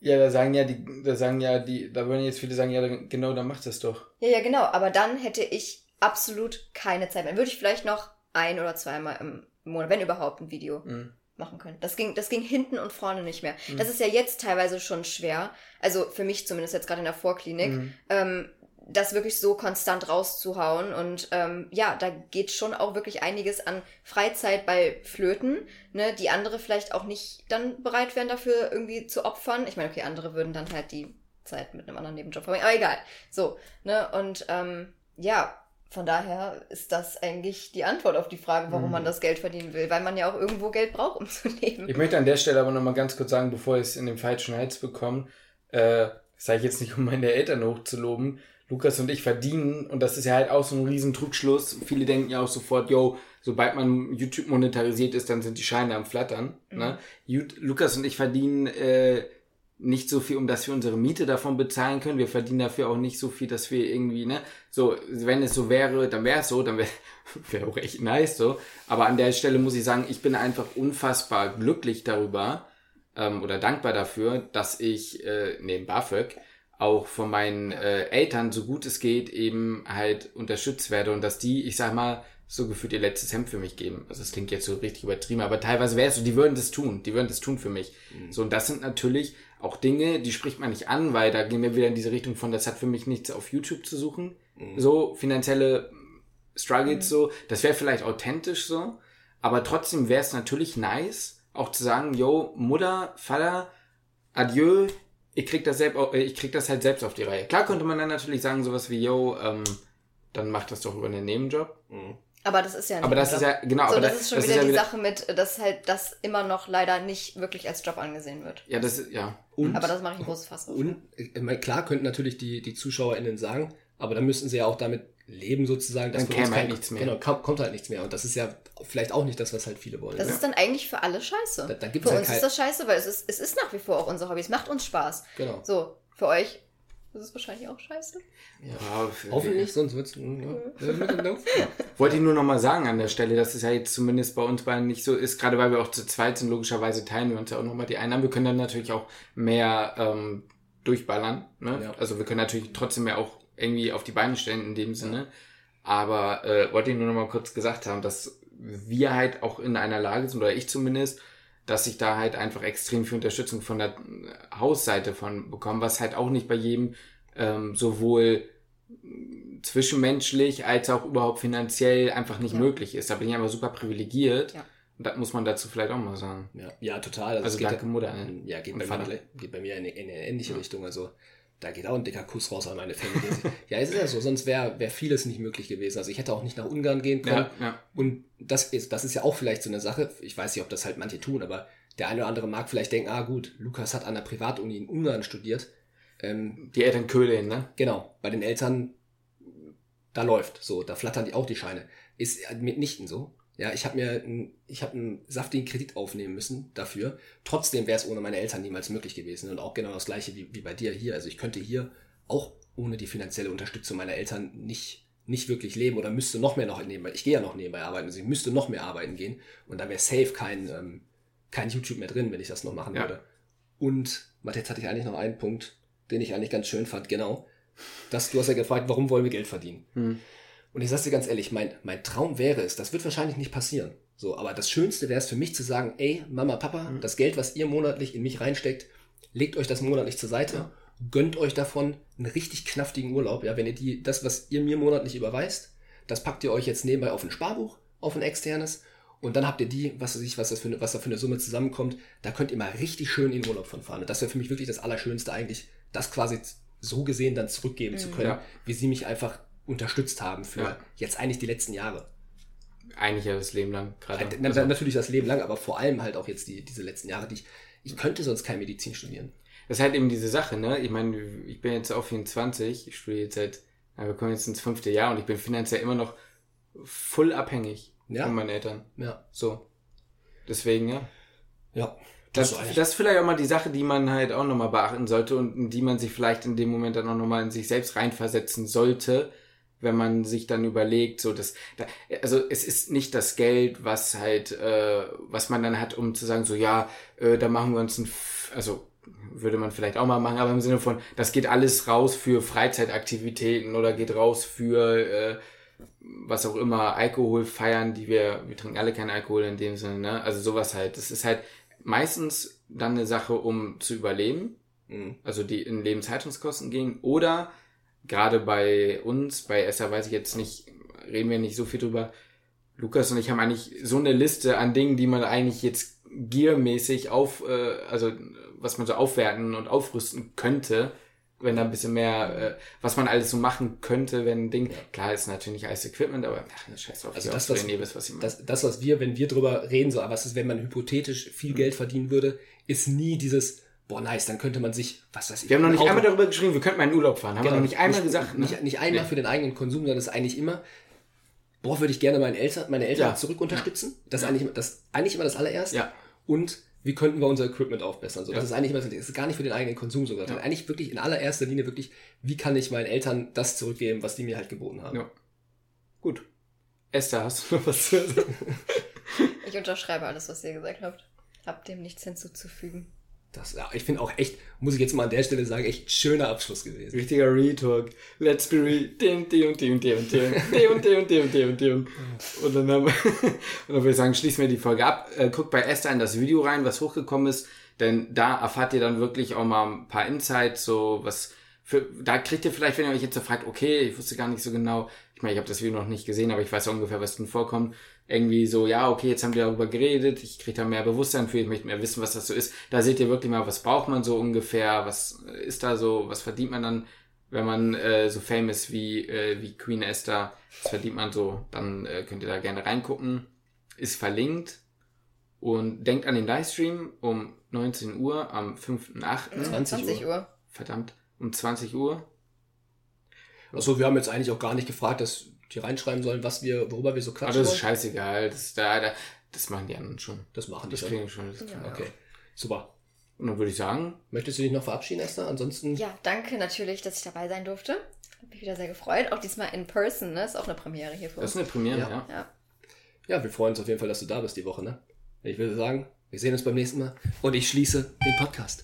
B: Ja, da sagen ja die, da sagen ja die, da würden jetzt viele sagen, ja, dann- genau, dann macht das doch.
C: ja, ja, genau, aber dann hätte ich absolut keine Zeit mehr. Dann würde ich vielleicht noch ein oder zweimal im Monat, wenn überhaupt, ein Video
B: Mhm.
C: machen können. Das ging, das ging hinten und vorne nicht mehr. Das ist ja jetzt teilweise schon schwer, also für mich zumindest jetzt gerade in der Vorklinik,
B: Mhm.
C: ähm, das wirklich so konstant rauszuhauen. Und ähm, ja, da geht schon auch wirklich einiges an Freizeit bei Flöten, ne, die andere vielleicht auch nicht dann bereit wären dafür irgendwie zu opfern. Ich meine, okay, andere würden dann halt die Zeit mit einem anderen Nebenjob verbringen, aber egal. So, ne, und ähm, ja, von daher ist das eigentlich die Antwort auf die Frage, warum
B: Mhm.
C: man das Geld verdienen will, weil man ja auch irgendwo Geld braucht, um *laughs* zu leben.
B: Ich möchte an der Stelle aber nochmal ganz kurz sagen, bevor ich es in den falschen Hals bekomme, äh, sage ich jetzt nicht, um meine Eltern hochzuloben, Lukas und ich verdienen, und das ist ja halt auch so ein riesen Trugschluss. Viele denken ja auch sofort, yo, sobald man YouTube monetarisiert ist, dann sind die Scheine am Flattern. Ne? Jut- Lukas und ich verdienen äh, nicht so viel, um dass wir unsere Miete davon bezahlen können. Wir verdienen dafür auch nicht so viel, dass wir irgendwie, ne, so, wenn es so wäre, dann wäre es so, dann wäre *laughs* wär auch echt nice so. Aber an der Stelle muss ich sagen, ich bin einfach unfassbar glücklich darüber ähm, oder dankbar dafür, dass ich äh, neben BAföG auch von meinen äh, Eltern, so gut es geht, eben halt unterstützt werde und dass die, ich sag mal, so gefühlt ihr letztes Hemd für mich geben. Also das klingt jetzt so richtig übertrieben, aber teilweise wäre es so, die würden das tun, die würden das tun für mich. So, und das sind natürlich auch Dinge, die spricht man nicht an, weil da gehen wir wieder in diese Richtung von, das hat für mich nichts auf YouTube zu suchen. So, finanzielle Struggles so, das wäre vielleicht authentisch so, aber trotzdem wäre es natürlich nice, auch zu sagen, yo, Mutter, Vater, adieu, ich krieg das selbst, ich krieg das halt selbst auf die Reihe. Klar könnte man dann natürlich sagen sowas wie, yo, ähm, dann mach das doch über einen Nebenjob.
C: Aber das ist ja ein
B: Aber das ist
C: Nebenjob.
B: ja, genau,
C: so,
B: aber
C: das ist schon wieder
B: ja
C: die Sache mit, dass halt das immer noch leider nicht wirklich als Job angesehen wird.
B: Ja, das ist, ja.
A: Und,
C: Aber das mache ich ein großes Fass auf.
A: und meine, klar könnten natürlich die, die ZuschauerInnen sagen, aber dann müssten sie ja auch damit leben sozusagen, dass
B: Dann käme halt nichts mehr.
A: Genau, kommt halt nichts mehr. Und das ist ja vielleicht auch nicht das, was halt viele wollen.
C: Das
A: ne?
C: ist dann eigentlich für alle scheiße.
A: Da- da gibt's
C: für
A: halt
C: uns
A: kein-
C: ist das scheiße, weil es ist, es ist nach wie vor auch unser Hobby. Es macht uns Spaß.
A: genau.
C: So, für euch ist es wahrscheinlich auch scheiße.
B: ja
A: Hoffentlich, sonst wird's. *laughs* Ja.
B: Wollte ich nur noch mal sagen an der Stelle, dass es ja jetzt zumindest bei uns beiden nicht so ist, gerade weil wir auch zu zweit sind, logischerweise teilen wir uns ja auch nochmal die Einnahmen. Wir können dann natürlich auch mehr ähm, durchballern. Ne?
A: Ja.
B: Also wir können natürlich trotzdem mehr auch irgendwie auf die Beine stellen in dem Sinne. Aber äh, wollte ich nur noch mal kurz gesagt haben, dass wir halt auch in einer Lage sind, oder ich zumindest, dass ich da halt einfach extrem viel Unterstützung von der Hausseite von bekomme, was halt auch nicht bei jedem ähm, sowohl zwischenmenschlich als auch überhaupt finanziell einfach nicht
C: Ja.
B: möglich ist. Da bin ich aber super privilegiert.
C: Ja.
B: Und das muss man dazu vielleicht auch mal sagen.
A: Ja, ja, total. Also,
B: Also
A: es geht
B: danke,
A: ja,
B: Mutter, ne?
A: Ja, geht bei, mir, geht bei mir in, eine- in eine ähnliche Richtung. Also da geht auch ein dicker Kuss raus an meine Familie. *laughs* ja, es ist ja so, sonst wäre wär vieles nicht möglich gewesen. Also ich hätte auch nicht nach Ungarn gehen können.
B: Ja, ja.
A: Und das ist, das ist ja auch vielleicht so eine Sache. Ich weiß nicht, ob das halt manche tun, aber der eine oder andere mag vielleicht denken, ah gut, Lukas hat an der Privatuni in Ungarn studiert. Ähm,
B: Die Eltern köhlen, ne?
A: genau, bei den Eltern, da läuft so, da flattern die auch die Scheine. Ist mitnichten so. Ja, ich habe mir einen, ich hab einen saftigen Kredit aufnehmen müssen dafür. Trotzdem wäre es ohne meine Eltern niemals möglich gewesen. Und auch genau das gleiche wie, wie bei dir hier. Also ich könnte hier auch ohne die finanzielle Unterstützung meiner Eltern nicht, nicht wirklich leben oder müsste noch mehr noch nebenbei. Ich gehe ja noch nebenbei arbeiten, also ich müsste noch mehr arbeiten gehen. Und da wäre safe kein, ähm, kein YouTube mehr drin, wenn ich das noch machen
B: Ja.
A: würde. Und, warte, jetzt hatte ich eigentlich noch einen Punkt, den ich eigentlich ganz schön fand, genau. Das, du hast ja gefragt, warum wollen wir Geld verdienen?
B: Hm.
A: Und ich sag's dir ganz ehrlich, mein, mein Traum wäre es, das wird wahrscheinlich nicht passieren. So, aber das Schönste wäre es für mich zu sagen, ey, Mama, Papa,
B: Mhm.
A: das Geld, was ihr monatlich in mich reinsteckt, legt euch das monatlich zur Seite,
B: Ja.
A: gönnt euch davon einen richtig knaftigen Urlaub. Ja, wenn ihr die, das, was ihr mir monatlich überweist, das packt ihr euch jetzt nebenbei auf ein Sparbuch, auf ein externes. Und dann habt ihr die, was weiß ich, was, das für eine, was da für eine Summe zusammenkommt, da könnt ihr mal richtig schön in den Urlaub von fahren. Und das wäre für mich wirklich das Allerschönste eigentlich, das quasi so gesehen dann zurückgeben zu
C: Mhm.
A: können,
B: Ja.
A: wie sie mich einfach unterstützt haben für
B: Ja.
A: jetzt eigentlich die letzten Jahre.
B: Eigentlich ja das Leben lang gerade.
A: Halt, na,
B: Also,
A: natürlich das Leben lang, aber vor allem halt auch jetzt die, diese letzten Jahre, die ich, ich könnte sonst kein Medizin studieren.
B: das ist halt eben diese Sache, ne? Ich meine, ich bin jetzt auch 24, ich studiere jetzt seit, wir kommen jetzt ins fünfte Jahr und ich bin finanziell immer noch voll abhängig
A: Ja.
B: von meinen Eltern.
A: Ja.
B: So. Deswegen, ja.
A: Ja.
B: Das,
A: ist eigentlich-
B: das ist vielleicht auch mal die Sache, die man halt auch nochmal beachten sollte und in die man sich vielleicht in dem Moment dann auch nochmal in sich selbst reinversetzen sollte, wenn man sich dann überlegt, so dass, da, also es ist nicht das Geld, was halt, äh, was man dann hat, um zu sagen, so ja, äh, da machen wir uns ein, F also würde man vielleicht auch mal machen, aber im Sinne von, das geht alles raus für Freizeitaktivitäten oder geht raus für äh, was auch immer, Alkohol feiern, die wir, wir trinken alle keinen Alkohol in dem Sinne, ne? Also sowas halt. Das ist halt meistens dann eine Sache, um zu überleben,
A: Mhm.
B: also die in Lebenshaltungskosten gehen. Oder gerade bei uns, bei ESSA weiß ich jetzt nicht, reden wir nicht so viel drüber. Lukas und ich haben eigentlich so eine Liste an Dingen, die man eigentlich jetzt giermäßig auf, äh, also was man so aufwerten und aufrüsten könnte, wenn da ein bisschen mehr, äh, was man alles so machen könnte, wenn ein Ding, klar ist natürlich nicht alles Equipment, aber ach, scheiß drauf,
A: Also das, was-
B: ihr wisst, was ich meine.
A: Das, das, was wir, wenn wir drüber reden, so, was ist, wenn man hypothetisch
B: Mhm.
A: viel Geld verdienen würde, ist nie dieses, boah, nice, dann könnte man sich, was weiß ich,
B: wir haben noch nicht
A: Auto-
B: einmal darüber geschrieben, wir könnten mal in Urlaub fahren. Haben wir
A: Genau,
B: noch nicht einmal gesagt. ne?
A: Nicht, nicht einmal
B: Nee.
A: für den eigenen Konsum, sondern es ist eigentlich immer, boah, würde ich gerne meine Eltern, meine Eltern
B: Ja.
A: zurück unterstützen. Das, ist eigentlich, das eigentlich immer das allererste.
B: Ja.
A: Und wie könnten wir unser Equipment aufbessern? So,
B: Ja.
A: Das ist eigentlich immer, das ist gar nicht für den eigenen Konsum sogar. sondern
B: Ja.
A: Eigentlich wirklich in allererster Linie wirklich, wie kann ich meinen Eltern das zurückgeben, was die mir halt geboten haben?
B: Ja. Gut. Esther, hast du noch was zu sagen? *laughs* *laughs*
C: Ich unterschreibe alles, was ihr gesagt habt. Hab dem nichts hinzuzufügen.
A: Das, ja, ich finde auch echt, muss ich jetzt mal an der Stelle sagen, echt schöner Abschluss gewesen.
B: Richtiger Retalk. Let's be real. Dem und dem und dem und dem. Dem und dem und dann haben wir, *laughs* und dann würde ich sagen, schließen wir die Folge ab. Äh, guckt bei Esther in das Video rein, was hochgekommen ist. Denn da erfahrt ihr dann wirklich auch mal ein paar Insights, so was für, da kriegt ihr vielleicht, wenn ihr euch jetzt so fragt, okay, ich wusste gar nicht so genau, ich meine, ich habe das Video noch nicht gesehen, aber ich weiß ja ungefähr, was drin vorkommt. Irgendwie so, ja, okay, jetzt haben wir darüber geredet, ich kriege da mehr Bewusstsein für, ich möchte mehr wissen, was das so ist. Da seht ihr wirklich mal, was braucht man so ungefähr, was ist da so, was verdient man dann wenn man äh, so famous wie, äh, wie Queen Esther, das verdient man so, dann äh, könnt ihr da gerne reingucken. Ist verlinkt. Und denkt an den Livestream um 19 Uhr am 5.8.
A: 20
C: 20 Uhr.
B: Verdammt, um 20 Uhr.
A: Achso, wir haben jetzt eigentlich auch gar nicht gefragt, dass die reinschreiben sollen, was wir, worüber wir so
B: Aber
A: quatschen
B: das ist scheißegal. Das, da, da, das machen die anderen schon.
A: Das machen die
B: Das
A: schon.
B: schon. Das kriegen wir.
A: Okay, super.
B: Und dann würde ich sagen,
A: Möchtest du dich noch verabschieden, Esther? Ansonsten,
C: Ja, danke natürlich, dass ich dabei sein durfte. Hat mich wieder sehr gefreut. Auch diesmal in person, ne? Ist auch eine Premiere hier für
B: das ist
C: uns.
B: eine Premiere,
A: Ja.
B: ja.
C: Ja.
A: ja, wir freuen uns auf jeden Fall, dass du da bist die Woche, ne? Ich würde sagen, wir sehen uns beim nächsten Mal und ich schließe den Podcast.